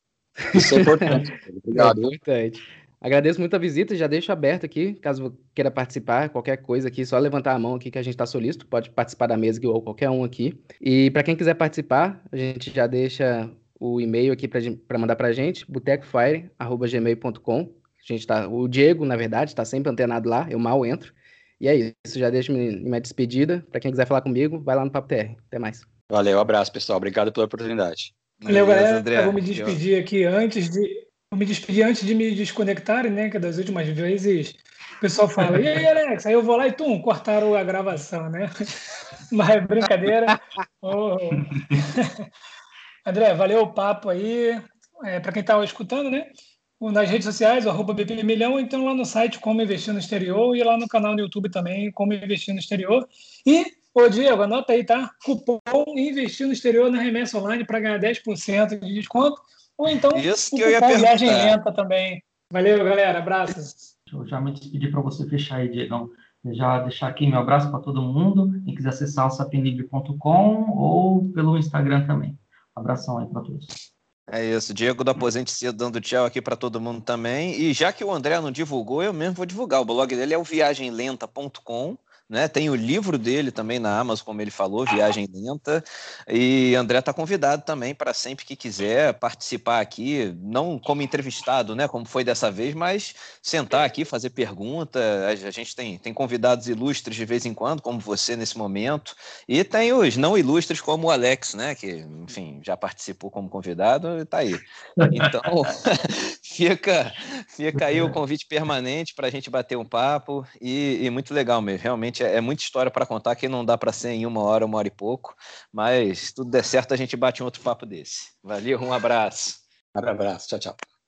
Isso é importante. *laughs* Obrigado. É importante. Agradeço muito a visita, já deixo aberto aqui, caso queira participar, qualquer coisa aqui, só levantar a mão aqui que a gente está solícito, pode participar da mesa ou qualquer um aqui. E para quem quiser participar, a gente já deixa o e-mail aqui para mandar para a gente, botecofire.gmail.com. A gente tá, o Diego, na verdade, está sempre antenado lá, eu mal entro. E é isso, já deixo minha despedida. Para quem quiser falar comigo, vai lá no Papo TR. Até mais. Valeu, abraço, pessoal. Obrigado pela oportunidade. Valeu, galera. André. Eu vou me despedir aqui antes de. Vou me despedir antes de me desconectarem, né? Que das últimas vezes o pessoal fala, e aí, Alex? Aí eu vou lá e tum, cortaram a gravação, né? *laughs* Mas brincadeira. Oh. *laughs* André, valeu o papo aí. É, Para quem estava escutando, né? Nas redes sociais, o arroba BP Milhão, então lá no site Como Investir no Exterior e lá no canal no YouTube também, Como Investir no Exterior. E Ô, Diego, anota aí, tá? Cupom investir no exterior na remessa online para ganhar 10% de desconto. Ou então, Isso que eu ia viagem lenta também. Valeu, galera. Abraços. Eu já me despedi para você fechar aí, Diego. Já deixar aqui meu abraço para todo mundo. Quem quiser acessar o sapinlibre.com ou pelo Instagram também. Abração aí para todos. É isso, Diego da Aposente Cedo dando tchau aqui para todo mundo também. E já que o André não divulgou, eu mesmo vou divulgar. O blog dele é o viagemlenta.com né? Tem o livro dele também na Amazon, como ele falou, Viagem Lenta. E André está convidado também para sempre que quiser participar aqui, não como entrevistado, né? Como foi dessa vez, mas sentar aqui, fazer pergunta. A gente tem, tem convidados ilustres de vez em quando, como você nesse momento, e tem os não ilustres como o Alex, né? Que, enfim, já participou como convidado e está aí. Então, *laughs* fica, fica aí o convite permanente para a gente bater um papo e, e muito legal mesmo. É, é muita história para contar que não dá para ser em uma hora, uma hora e pouco, mas se tudo der certo a gente bate um outro papo desse. Valeu, um abraço. Um abraço, tchau, tchau.